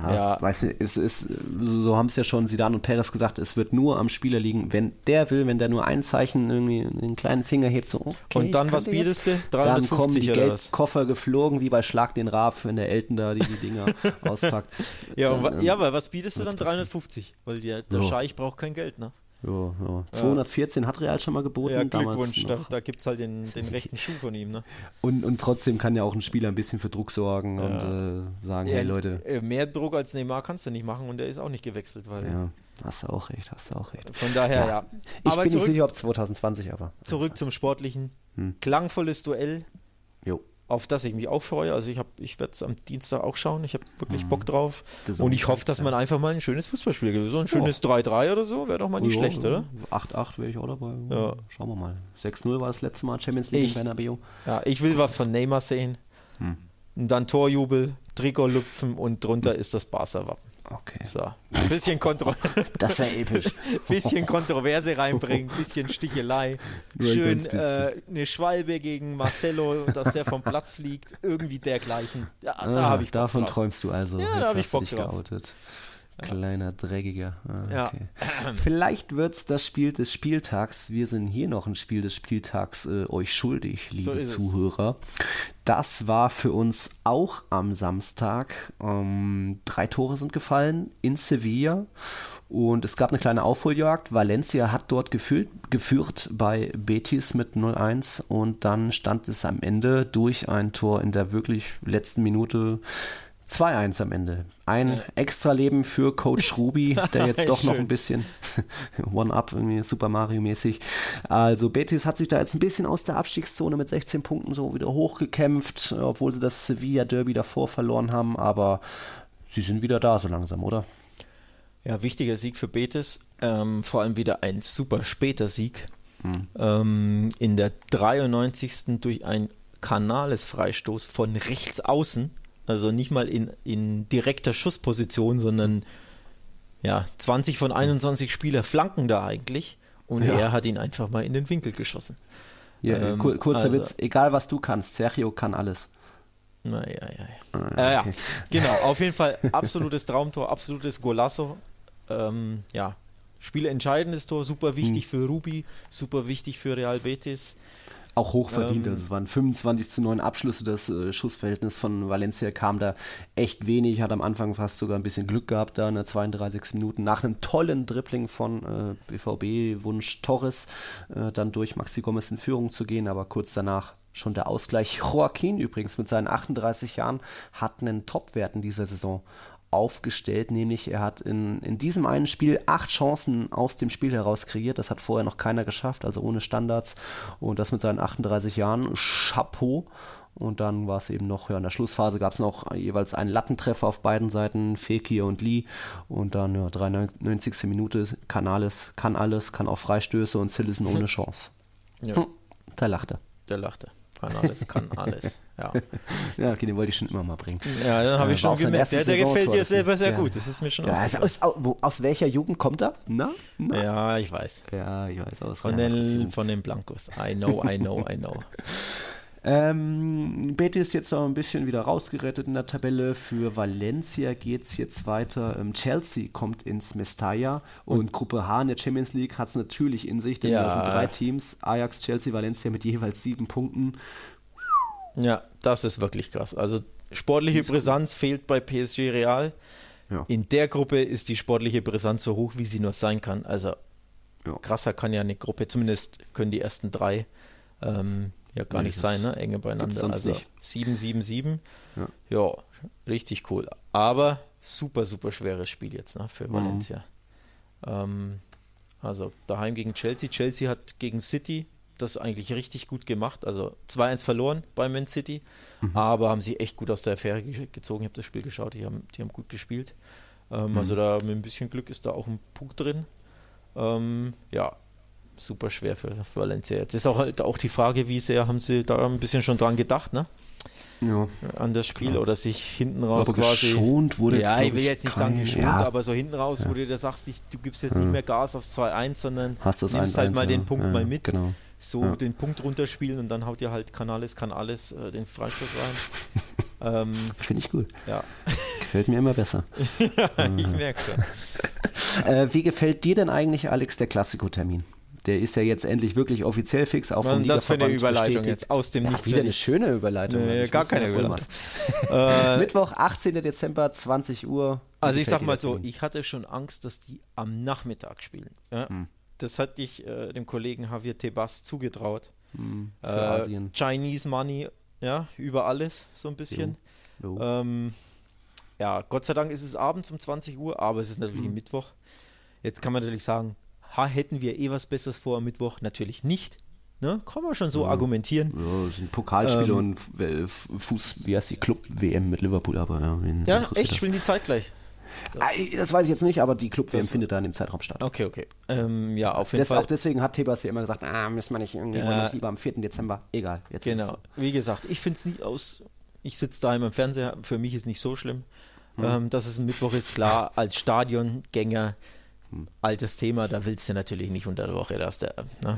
Ja, Ja. weißt du, es ist, so, haben es ja schon Sidan und Perez gesagt, es wird nur am Spieler liegen, wenn der will, wenn der nur ein Zeichen irgendwie einen kleinen Finger hebt, so, okay, Und dann, was bietest du? Dann kommen 350 die oder was? Geldkoffer geflogen, wie bei Schlag den Raab, wenn der Elton da die, die Dinger [laughs] auspackt. Ja, Dann, ähm, ja, aber was bietest du dann? wird's passen. 350? Weil der, der So. Scheich braucht kein Geld, ne? Jo, jo. 214 hat Real schon mal geboten. Ja, damals Glückwunsch, da, da gibt es halt den, den rechten Schuh von ihm, ne? Und, und trotzdem kann ja auch ein Spieler ein bisschen für Druck sorgen und äh, sagen, hey Ja, Leute, äh, Mehr Druck als Neymar kannst du nicht machen und der ist auch nicht gewechselt, weil ja, hast du auch recht, hast du auch recht. von daher, ja. Ich aber bin zurück, nicht sicher, ob 2020, aber zurück zum Sportlichen. Hm. Klangvolles Duell, jo. Auf das ich mich auch freue. Also ich, hab- ich werde es am Dienstag auch schauen. Ich habe wirklich Bock drauf. Und ich hoffe, dass man einfach mal ein schönes Fußballspiel gibt. So ein schönes 3-3 oder so wäre doch mal nicht Ja, schlecht, oder? 8-8 wäre ich auch dabei. Ja. Schauen wir mal. 6-0 war das letzte Mal Champions League Ich- in Bernabeu. Ja, ich will was von Neymar sehen. Hm. Und dann Torjubel, Trikot lüpfen und drunter ist das Barca-Wappen. Okay. So. Ein bisschen, kontro [laughs] Das ist ja episch. [laughs] bisschen Kontroverse reinbringen, bisschen Stichelei. [laughs] Schön bisschen. äh, eine Schwalbe gegen Marcelo, dass der vom Platz fliegt. Irgendwie dergleichen. Ja, da Ah, habe ich Bock Davon drauf. träumst du also. Ja, Jetzt da hab ich Bock drauf. geoutet. Kleiner Dreckiger. Ah, Ja. okay. Vielleicht wird es das Spiel des Spieltags. Wir sind hier noch ein Spiel des Spieltags äh, euch schuldig, liebe So es. Zuhörer. Das war für uns auch am Samstag. Ähm, drei Tore sind gefallen in Sevilla. Und es gab eine kleine Aufholjagd. Valencia hat dort geführt, geführt bei Betis mit 0-1 und dann stand es am Ende durch ein Tor in der wirklich letzten Minute 2-1 am Ende. Ein Extra-Leben für Coach Ruby, der jetzt [laughs] doch noch ein bisschen [laughs] One-Up, irgendwie Super Mario-mäßig. Also Betis hat sich da jetzt ein bisschen aus der Abstiegszone mit 16 Punkten so wieder hochgekämpft, obwohl sie das Sevilla-Derby davor verloren haben, aber sie sind wieder da so langsam, oder? Ja, wichtiger Sieg für Betis. Ähm, vor allem wieder ein super später Sieg. Hm. Ähm, in der 93. durch ein Canales-Freistoß von rechts außen. Also nicht mal in, in direkter Schussposition, sondern ja, 20 von 21 Spieler flanken da eigentlich. Und Ja. er hat ihn einfach mal in den Winkel geschossen. Ja, Ähm, kur kurzer also- Witz, egal was du kannst, Sergio kann alles. Naja, ja, ja. Ah, Äh, ja, okay. genau. [laughs] Auf jeden Fall absolutes Traumtor, absolutes Golasso. Ähm, ja, spielentscheidendes Tor, super wichtig Hm. für Ruby, super wichtig für Real Betis. Auch hoch verdient. Ähm, also es waren 25 zu 9 Abschlüsse. Das äh, Schussverhältnis von Valencia kam da echt wenig. Hat am Anfang fast sogar ein bisschen Glück gehabt, da in der 32. Minute. Nach einem tollen Dribbling von äh, BVB-Wunsch Torres, äh, dann durch Maxi Gomez in Führung zu gehen. Aber kurz danach schon der Ausgleich. Joaquin übrigens mit seinen 38 Jahren hat einen Topwert in dieser Saison aufgestellt, nämlich er hat in, in diesem einen Spiel acht Chancen aus dem Spiel heraus kreiert. Das hat vorher noch keiner geschafft, also ohne Standards. Und das mit seinen 38 Jahren. Chapeau. Und dann war es eben noch, ja, in der Schlussphase gab es noch jeweils einen Lattentreffer auf beiden Seiten, Fekir und Lee. Und dann, ja, 93. Minute, Canales kann alles, kann auch Freistöße und Citizen ohne [laughs] Chance. Ja, Hm, da lachte. der lachte. Kann alles, kann alles. Ja, [laughs] Ja, okay, den wollte ich schon immer mal bringen. ja dann habe Äh, ich schon gemerkt. Der, der gefällt dir selber sehr ja. gut. Das ist mir schon Ja, aufgefallen. aus, wo, aus welcher Jugend kommt er? Na? Na? Ja, ich weiß. Ja, ich weiß aus. Von den, von den Blancos. I know, I know, I know. [laughs] Ähm, Betis ist jetzt noch ein bisschen wieder rausgerettet in der Tabelle. Für Valencia geht es jetzt weiter. Ähm, Chelsea kommt ins Mestalla und, Gruppe H in der Champions League hat es natürlich in sich, denn Ja. da sind drei Teams: Ajax, Chelsea, Valencia mit jeweils sieben Punkten. Ja, das ist wirklich krass. Also sportliche Brisanz fehlt bei PSG Real. Ja. In der Gruppe ist die sportliche Brisanz so hoch, wie sie nur sein kann. Also Ja. krasser kann ja eine Gruppe, zumindest können die ersten drei ähm, ja gar Nee, nicht sein, ne? enge beieinander. Also nicht. 7, 7, 7. Ja. Ja, richtig cool. Aber super, super schweres Spiel jetzt ne? für Mhm. Valencia. Ähm, also daheim gegen Chelsea. Chelsea hat gegen City das eigentlich richtig gut gemacht. Also 2-1 verloren bei Man City, Mhm. aber haben sie echt gut aus der Affäre ge- gezogen. Ich habe das Spiel geschaut, die haben, die haben gut gespielt. Ähm, Mhm. Also da mit ein bisschen Glück ist da auch ein Punkt drin. Ähm, ja, super schwer für, Valencia. Jetzt ist auch halt auch die Frage, wie sehr haben sie da ein bisschen schon dran gedacht, ne? Ja. An das Spiel oder sich hinten raus Aber quasi. geschont wurde ja, jetzt, ich will jetzt nicht sagen geschont, ja. aber so hinten raus, wo du da sagst, ich, du gibst jetzt nicht mehr Gas aufs 2-1, sondern Hast das nimmst 1-1, halt mal den ja. Punkt Ja, mal mit. Genau. So Ja. den Punkt runterspielen und dann haut ihr halt Canales kann alles äh, den Freistoß rein. [laughs] ähm, Finde ich gut. ja, Gefällt mir immer besser. [laughs] ich merke schon. Äh, wie gefällt dir denn eigentlich, Alex, der Klassiko-Termin? Der ist ja jetzt endlich wirklich offiziell fix, auch vom das für eine Überleitung bestätigt. jetzt aus dem Ja, Nichts. wieder eine schöne Überleitung. Nee, gar keine Überleitung. [laughs] Äh, [laughs] Mittwoch, 18. Dezember, 20 Uhr. Also ich sag mal so, ich hatte schon Angst, dass die am Nachmittag spielen. Ja? Hm. Das hatte ich äh, dem Kollegen Javier Tebas zugetraut. Hm, für Äh, Asien. Chinese Money, ja, über alles so ein bisschen. Jo. Ähm, ja, Gott sei Dank ist es abends um 20 Uhr, aber es ist natürlich Mhm. Mittwoch. Jetzt kann man natürlich sagen, ha, hätten wir eh was Besseres vor am Mittwoch? Natürlich nicht. Ne? Kann man schon so argumentieren. Ja, das sind Pokalspiele Ähm, und äh, Fuß, wie heißt die Club-WM mit Liverpool, aber ja. Ja, echt, spielen die zeitgleich. Das weiß ich jetzt nicht, aber die Club-WM findet da in dem Zeitraum statt. Okay, okay. Ähm, ja, auf jeden Das, Fall. auch deswegen hat Tebas ja immer gesagt, ah, müssen wir nicht irgendwie, Ja. lieber am 4. Dezember. Egal, jetzt Genau. ist Wie gesagt, ich finde es nicht aus. Ich sitze daheim im Fernseher. Für mich ist nicht so schlimm, ähm, dass es ein Mittwoch ist. Klar, als Stadiongänger, altes Thema, da willst du natürlich nicht unter der Woche, dass der. Ne?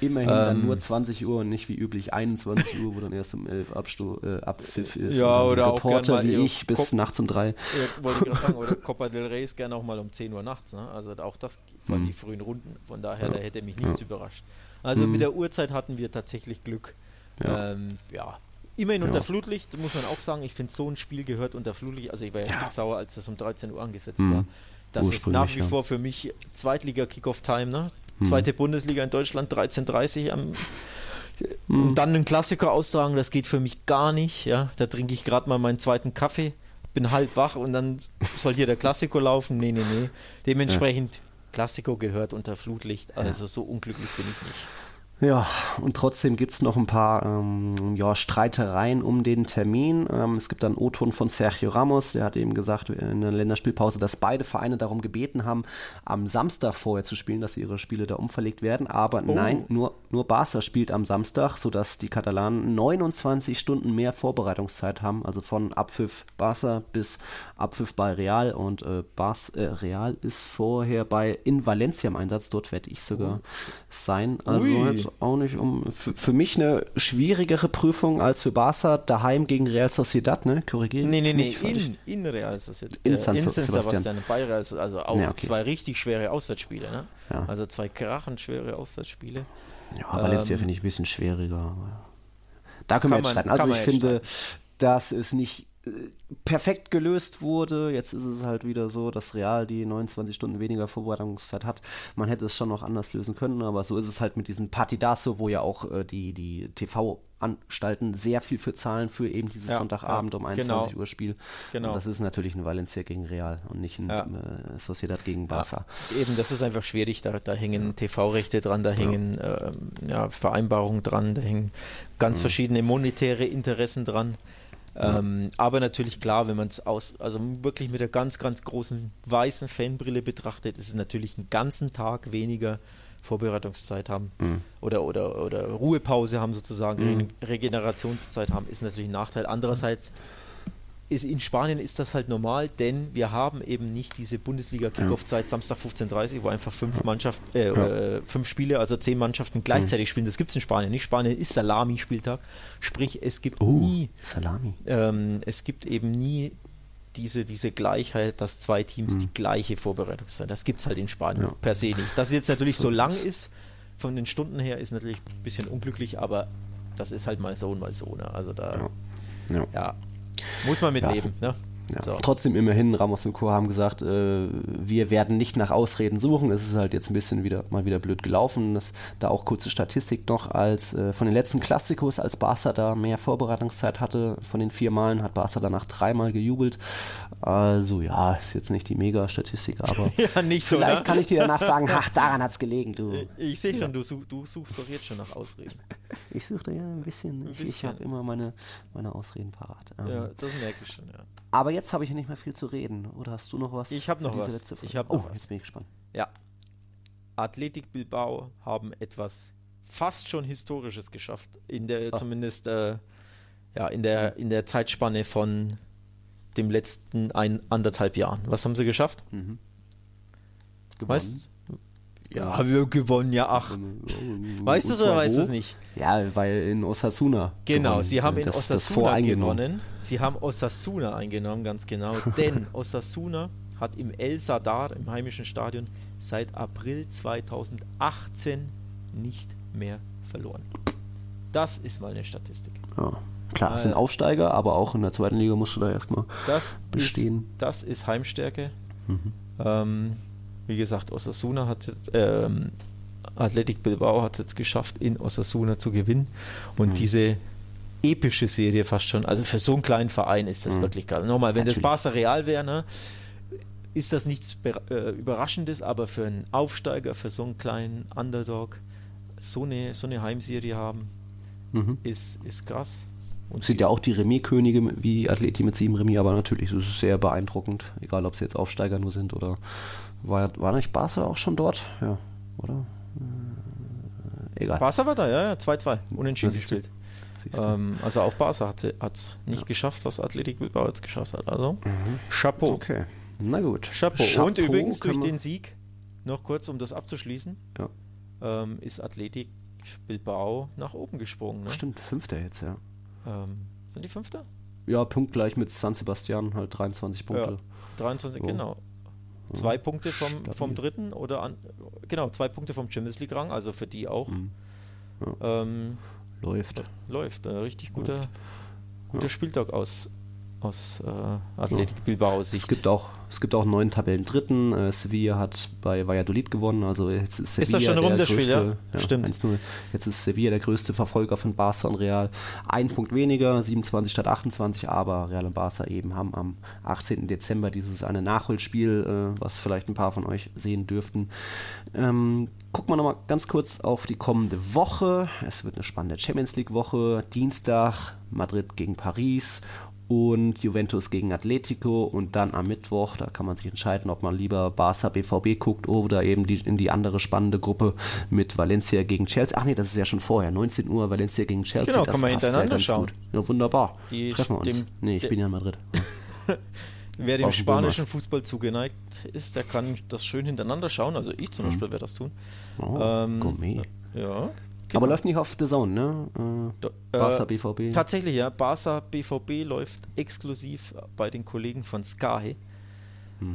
immerhin dann ähm, nur 20 Uhr und nicht wie üblich 21 Uhr, wo dann erst um 11 Abstu äh, Abpfiff ist. Ja, dann oder auch Reporter mal wie ich bis Kopf- nachts um 3. Ja, wollte ich gerade sagen, oder [laughs] Copa del Rey ist gerne auch mal um 10 Uhr nachts. Ne? Also auch das vor allem die frühen Runden. Von daher, da hätte mich nichts überrascht. Also mit der Uhrzeit hatten wir tatsächlich Glück. Ja. Ähm, ja. Immerhin Ja. unter Flutlicht, muss man auch sagen. Ich finde, so ein Spiel gehört unter Flutlicht. Also ich war ja, sauer, als das um 13 Uhr angesetzt Mhm. war. Das ist nach wie ja. vor für mich Zweitliga-Kickoff-Time. Ne? Mhm. Zweite Bundesliga in Deutschland, 13.30 am Mhm. und dann einen Klassiker austragen, das geht für mich gar nicht. Ja, da trinke ich gerade mal meinen zweiten Kaffee, bin halb wach und dann soll hier der Klassiko laufen. Nee, nee, nee. Dementsprechend, Klassiko gehört unter Flutlicht, also so unglücklich bin ich nicht. Ja, und trotzdem gibt es noch ein paar ähm, ja, Streitereien um den Termin. Ähm, es gibt dann O-Ton von Sergio Ramos, der hat eben gesagt in der Länderspielpause, dass beide Vereine darum gebeten haben, am Samstag vorher zu spielen, dass ihre Spiele da umverlegt werden. Aber Oh. nein, nur, nur Barca spielt am Samstag, sodass die Katalanen 29 Stunden mehr Vorbereitungszeit haben, also von Abpfiff Barca bis Abpfiff bei Real. Und äh, Bas, äh, Real ist vorher bei in Valencia im Einsatz, dort werde ich sogar sein. Also Ui. Jetzt auch nicht um für, für mich eine schwierigere Prüfung als für Barca daheim gegen Real Sociedad, ne? Korrigiere Nee, nee, nee, in, in Real ist das jetzt. In San Sebastian. Sebastian. Bei Real ist also auch Ja, okay. zwei richtig schwere Auswärtsspiele. Ne? Ja. Also zwei krachend schwere Auswärtsspiele. Ja, Valencia Ähm, finde ich ein bisschen schwieriger. Da können wir jetzt streiten. Also ich finde, dass es nicht äh, perfekt gelöst wurde. Jetzt ist es halt wieder so, dass Real die 29 Stunden weniger Vorbereitungszeit hat. Man hätte es schon noch anders lösen können, aber so ist es halt mit diesem Partidaso, wo ja auch äh, die, die TV-Anstalten sehr viel für zahlen für eben dieses Ja, Sonntagabend ja, um 21 genau. Uhr Spiel. Genau. Und das ist natürlich ein Valencia gegen Real und nicht ein Ja. äh, Sociedad gegen Barca. Eben, das ist einfach schwierig. Da, da hängen TV-Rechte dran, da hängen ähm, ja, Vereinbarungen dran, da hängen ganz verschiedene monetäre Interessen dran. Ähm, aber natürlich klar, wenn man es aus, also wirklich mit der ganz, ganz großen weißen Fanbrille betrachtet, ist es natürlich einen ganzen Tag weniger Vorbereitungszeit haben. Oder, oder, oder Ruhepause haben sozusagen, Re Regenerationszeit haben, ist natürlich ein Nachteil. Andererseits ist in Spanien ist das halt normal, denn wir haben eben nicht diese Bundesliga-Kickoff-Zeit Samstag 15.30 wo einfach fünf Mannschaften, äh, äh, fünf Spiele, also zehn Mannschaften gleichzeitig spielen. Das gibt es in Spanien nicht. Spanien ist Salami-Spieltag. Sprich, es gibt Oh, nie, Salami. ähm, es gibt eben nie diese, diese Gleichheit, dass zwei Teams die gleiche Vorbereitungszeit. Das gibt es halt in Spanien Ja. per se nicht. Dass es jetzt natürlich so, lang ist, von den Stunden her, ist natürlich ein bisschen unglücklich, aber das ist halt mal so und mal so. Ne? Also da, Ja. ja, muss man mit Ja. leben. Ne? Ja. So. Trotzdem immerhin, Ramos und Co. haben gesagt, äh, wir werden nicht nach Ausreden suchen. Es ist halt jetzt ein bisschen wieder mal wieder blöd gelaufen. Das, da auch kurze Statistik noch, als äh, von den letzten Klassikos, als Barca da mehr Vorbereitungszeit hatte, von den vier Malen hat Barca danach dreimal gejubelt. Also ja, ist jetzt nicht die Mega-Statistik, aber [laughs] Ja, nicht so, vielleicht ne? kann ich dir danach sagen, [laughs] ach, daran hat's gelegen, du. Ich sehe schon, du, such, du suchst doch jetzt schon nach Ausreden. Ich suchte ja ein bisschen. Ich, ich bisschen. habe immer meine, meine Ausreden parat. Ähm, Ja, das merke ich schon, ja. Aber jetzt habe ich ja nicht mehr viel zu reden. Oder hast du noch was? Ich hab noch was. Ich hab oh, noch was. jetzt bin ich gespannt. Ja. Athletik Bilbao haben etwas fast schon Historisches geschafft. In der, Ah. zumindest äh, ja, in der, in der Zeitspanne von dem letzten ein, anderthalb Jahren. Was haben sie geschafft? Gewonnen. Weißt Ja, haben wir gewonnen, ja, ach. Weißt du es oder weißt du es nicht? Ja, weil in Osasuna. Genau, gewonnen. sie haben in das, das Osasuna voreingenommen. gewonnen. Sie haben Osasuna eingenommen, ganz genau. [laughs] Denn Osasuna hat im El Sadar, im heimischen Stadion, seit April 2018 nicht mehr verloren. Das ist mal eine Statistik. Ja. Klar, es Ah, sind. Aufsteiger, aber auch in der zweiten Liga musst du da erstmal. Das Bestehen. Ist, das ist Heimstärke. Mhm. Ähm, wie gesagt, Osasuna hat jetzt, ähm, Athletic Bilbao hat es jetzt geschafft, in Osasuna zu gewinnen. Und Mhm. diese epische Serie fast schon, also für so einen kleinen Verein ist das Mhm. wirklich geil. Nochmal, wenn Natürlich. das Barca Real wäre, ne, ist das nichts äh, Überraschendes, aber für einen Aufsteiger, für so einen kleinen Underdog, so eine, so eine Heimserie haben, Mhm. ist, ist krass. Und Es sind ja auch die Remis-Könige wie Athleti mit sieben Remis, aber natürlich, das ist sehr beeindruckend. Egal, ob sie jetzt Aufsteiger nur sind oder. War, war nicht Barca auch schon dort? Ja, oder? Äh, egal. Barca war da, ja, ja, 2-2, unentschieden Ja, du. gespielt. Ähm, also auch Barca hat es nicht geschafft, was Athletic Bilbao jetzt geschafft hat. Also Chapeau. okay. Na gut. Chapeau. Und übrigens durch den Sieg, noch kurz um das abzuschließen, Ja. ähm, ist Athletic Bilbao nach oben gesprungen. Ne? Stimmt, Fünfter jetzt, ja. Ähm, sind die Fünfter? Ja, punktgleich mit San Sebastian, halt 23 Punkte. Ja, 23, So. genau. Zwei Punkte vom, stabil. vom dritten oder an, genau, zwei Punkte vom Champions League Rang, also für die auch. Mhm. Ähm, Läuft. läuft. Ein richtig guter, guter Spieltag aus, aus äh, Athletic Bilbao Es Sicht. gibt auch, es gibt auch einen neuen Tabellendritten. Äh, Sevilla hat bei Valladolid gewonnen. Also jetzt ist Sevilla das schon rum, der größte, ja? Stimmt. 1-0. Jetzt ist Sevilla der größte Verfolger von Barca und Real. Ein Punkt weniger, 27 statt 28, aber Real und Barca eben haben am 18. Dezember dieses eine Nachholspiel, äh, was vielleicht ein paar von euch sehen dürften. Ähm, gucken wir nochmal ganz kurz auf die kommende Woche. Es wird eine spannende Champions League Woche. Dienstag Madrid gegen Paris und Juventus gegen Atletico und dann am Mittwoch, da kann man sich entscheiden, ob man lieber Barca BVB guckt oder eben die, in die andere spannende Gruppe mit Valencia gegen Chelsea. Ach nee, das ist ja schon vorher, 19 Uhr Valencia gegen Chelsea. Genau, das kann man hintereinander ganz schauen. Gut. Ja, wunderbar. Die Treffen wir uns. dem- nee, ich bin ja in Madrid. [laughs] Wer dem spanischen. Fußball zugeneigt ist, der kann das schön hintereinander schauen. Also ich zum Beispiel werde das tun. Oh, Ähm, Gourmet. Ja. Aber läuft nicht auf The Zone, ne? Äh, Da- Barca äh, BVB. Tatsächlich, ja. Barca BVB läuft exklusiv bei den Kollegen von Sky.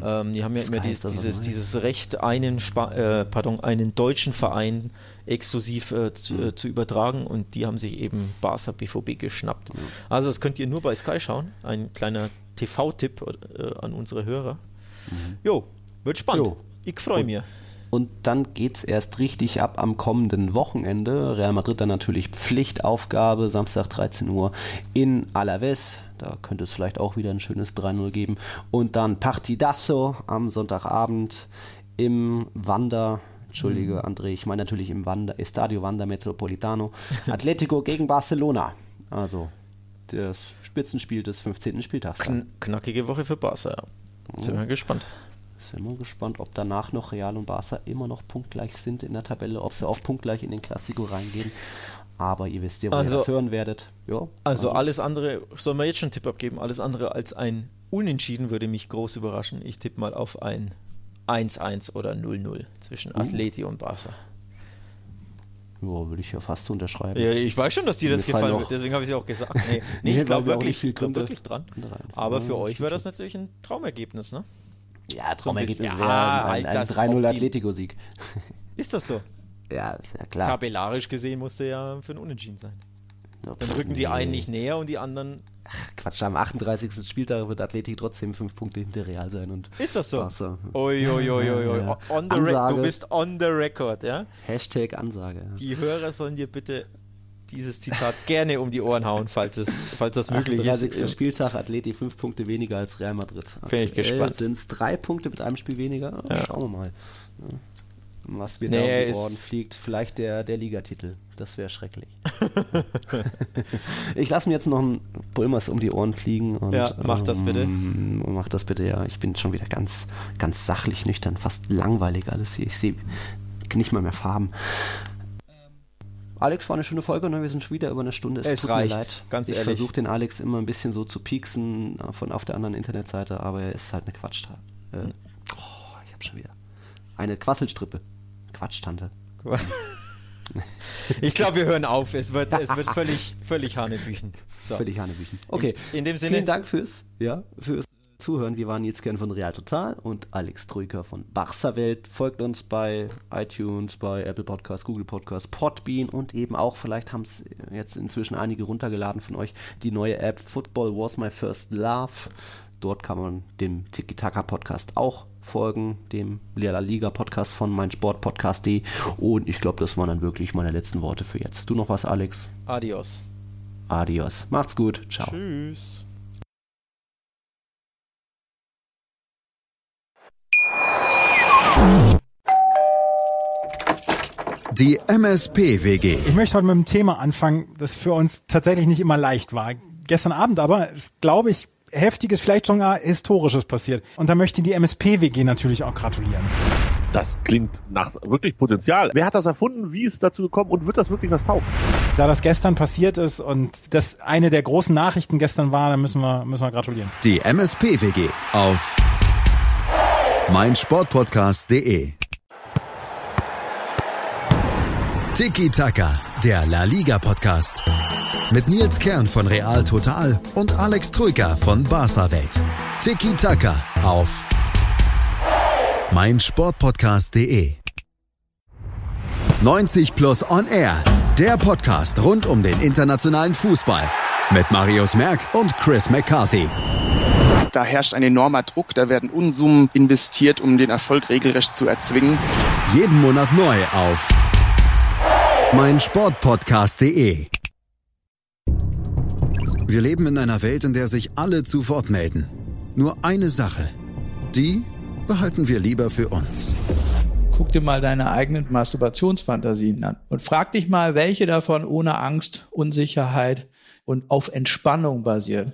Ähm, die haben ja Hm. Sky immer dieses, Neues. dieses Recht, einen, Spa äh, pardon, einen deutschen Verein exklusiv äh, zu, Hm. äh, zu übertragen und die haben sich eben Barca BVB geschnappt. Also das könnt ihr nur bei Sky schauen. Ein kleiner TV-Tipp äh, an unsere Hörer. Jo, wird spannend. Mhm. Jo. Ich freue mich. Und dann geht's erst richtig ab am kommenden Wochenende. Real Madrid dann natürlich Pflichtaufgabe, Samstag 13 Uhr in Alaves. Da könnte es vielleicht auch wieder ein schönes 3-0 geben. Und dann Partidazo am Sonntagabend im Wander. Entschuldige, André, ich meine natürlich im Wander, Estadio Wander Metropolitano. [laughs] Atletico gegen Barcelona. Also das Spitzenspiel des 15. Spieltags. Kn knackige Woche für Barca. Sind wir gespannt. Sind wir gespannt, ob danach noch Real und Barca immer noch punktgleich sind in der Tabelle, ob sie auch punktgleich in den Klassiko reingehen. Aber ihr wisst ja, wo Also- ihr das hören werdet. Ja, Also alles andere, sollen wir jetzt schon einen Tipp abgeben? Alles andere als ein Unentschieden würde mich groß überraschen. Ich tippe mal auf ein 1-1 oder 0-0 zwischen Atleti und Barca. ja, würde ich ja fast unterschreiben. Ja, ich weiß schon, dass dir das gefallen wird, deswegen habe ich es auch gesagt. Nee, [laughs] nee, Nee, ich glaube wirklich, viel glaub wirklich dran. Aber Ja, für euch wäre das natürlich ein Traumergebnis, ne? Ja, Traumergebnis Ja, wäre ein, halt ein das 3-0 Optim- Atletico-Sieg. Ist das so? Ja, ja klar. Tabellarisch gesehen musste ja für ein Unentschieden sein. Dann rücken die einen nicht näher und die anderen. Ach, Quatsch, am 38. Spieltag wird Athletik trotzdem fünf Punkte hinter Real sein. Und ist das so? Uiuiuiui. Ja, ja. On the Ansage. du bist on the record, ja? Hashtag Ansage. ja. Die Hörer sollen dir bitte dieses Zitat gerne um die Ohren hauen, falls, es, falls das möglich 38. ist. Spieltag, Athletik fünf Punkte weniger als Real Madrid. Bin ich gespannt. Sind es drei Punkte mit einem Spiel weniger? Ja. Schauen wir mal. Ja. Was mir Nee, da um die Ohren fliegt. Vielleicht der, der Ligatitel. Das wäre schrecklich. [laughs] ich lasse mir jetzt noch einen Pulmers um die Ohren fliegen. Und, Ja, mach das bitte. Ähm, mach das bitte, ja. Ich bin schon wieder ganz, ganz sachlich nüchtern. Fast langweilig alles hier. Ich sehe nicht mal mehr Farben. Alex, war eine schöne Folge, ne? wir sind schon wieder über eine Stunde. Es tut reicht, mir leid. ganz ich ehrlich. versuche den Alex immer ein bisschen so zu pieksen äh, von auf der anderen Internetseite, aber er ist halt eine Quatschtante. Äh, oh, ich habe schon wieder. Eine Quasselstrippe. Quatschtante. [laughs] Ich glaube, wir hören auf. Es wird, es wird völlig, völlig Hanebüchen. So. Völlig Hanebüchen. Okay. In, in dem Sinne, Vielen Dank fürs, ja, fürs Zuhören. Wir waren jetzt gern von Real Total und Alex Trüker von Barca Welt. Folgt uns bei iTunes, bei Apple Podcasts, Google Podcasts, Podbean und eben auch, vielleicht haben es jetzt inzwischen einige runtergeladen von euch, die neue App Football Was My First Love. Dort kann man dem Tiki Taka Podcast auch folgen, dem La Liga Podcast von meinsportpodcast.de. Und ich glaube, das waren dann wirklich meine letzten Worte für jetzt. Du noch was, Alex? adios. Adios. Macht's gut. Ciao. Tschüss. Die MSP-WG. Ich möchte heute mit einem Thema anfangen, das für uns tatsächlich nicht immer leicht war. Gestern Abend aber ist, glaube ich, heftiges, vielleicht schon gar historisches passiert. Und da möchte ich die MSP-WG natürlich auch gratulieren. Das klingt nach wirklich Potenzial. Wer hat das erfunden? Wie ist es dazu gekommen? Und wird das wirklich was taugen? Da das gestern passiert ist und das eine der großen Nachrichten gestern war, dann müssen wir, müssen wir gratulieren. Die MSP-WG auf meinsportpodcast.de. Tiki Taka, der La Liga Podcast. Mit Nils Kern von Real Total und Alex Troika von Barca Welt. Tiki Taka auf meinsportpodcast.de. 90 Plus On Air, der Podcast rund um den internationalen Fußball. Mit Marius Merck und Chris McCarthy. Da herrscht ein enormer Druck, da werden Unsummen investiert, um den Erfolg regelrecht zu erzwingen. Jeden Monat neu auf meinsportpodcast.de. Wir leben in einer Welt, in der sich alle zu Wort melden. Nur eine Sache. Die behalten wir lieber für uns. Guck dir mal deine eigenen Masturbationsfantasien an und frag dich mal, welche davon ohne Angst, Unsicherheit und auf Entspannung basieren.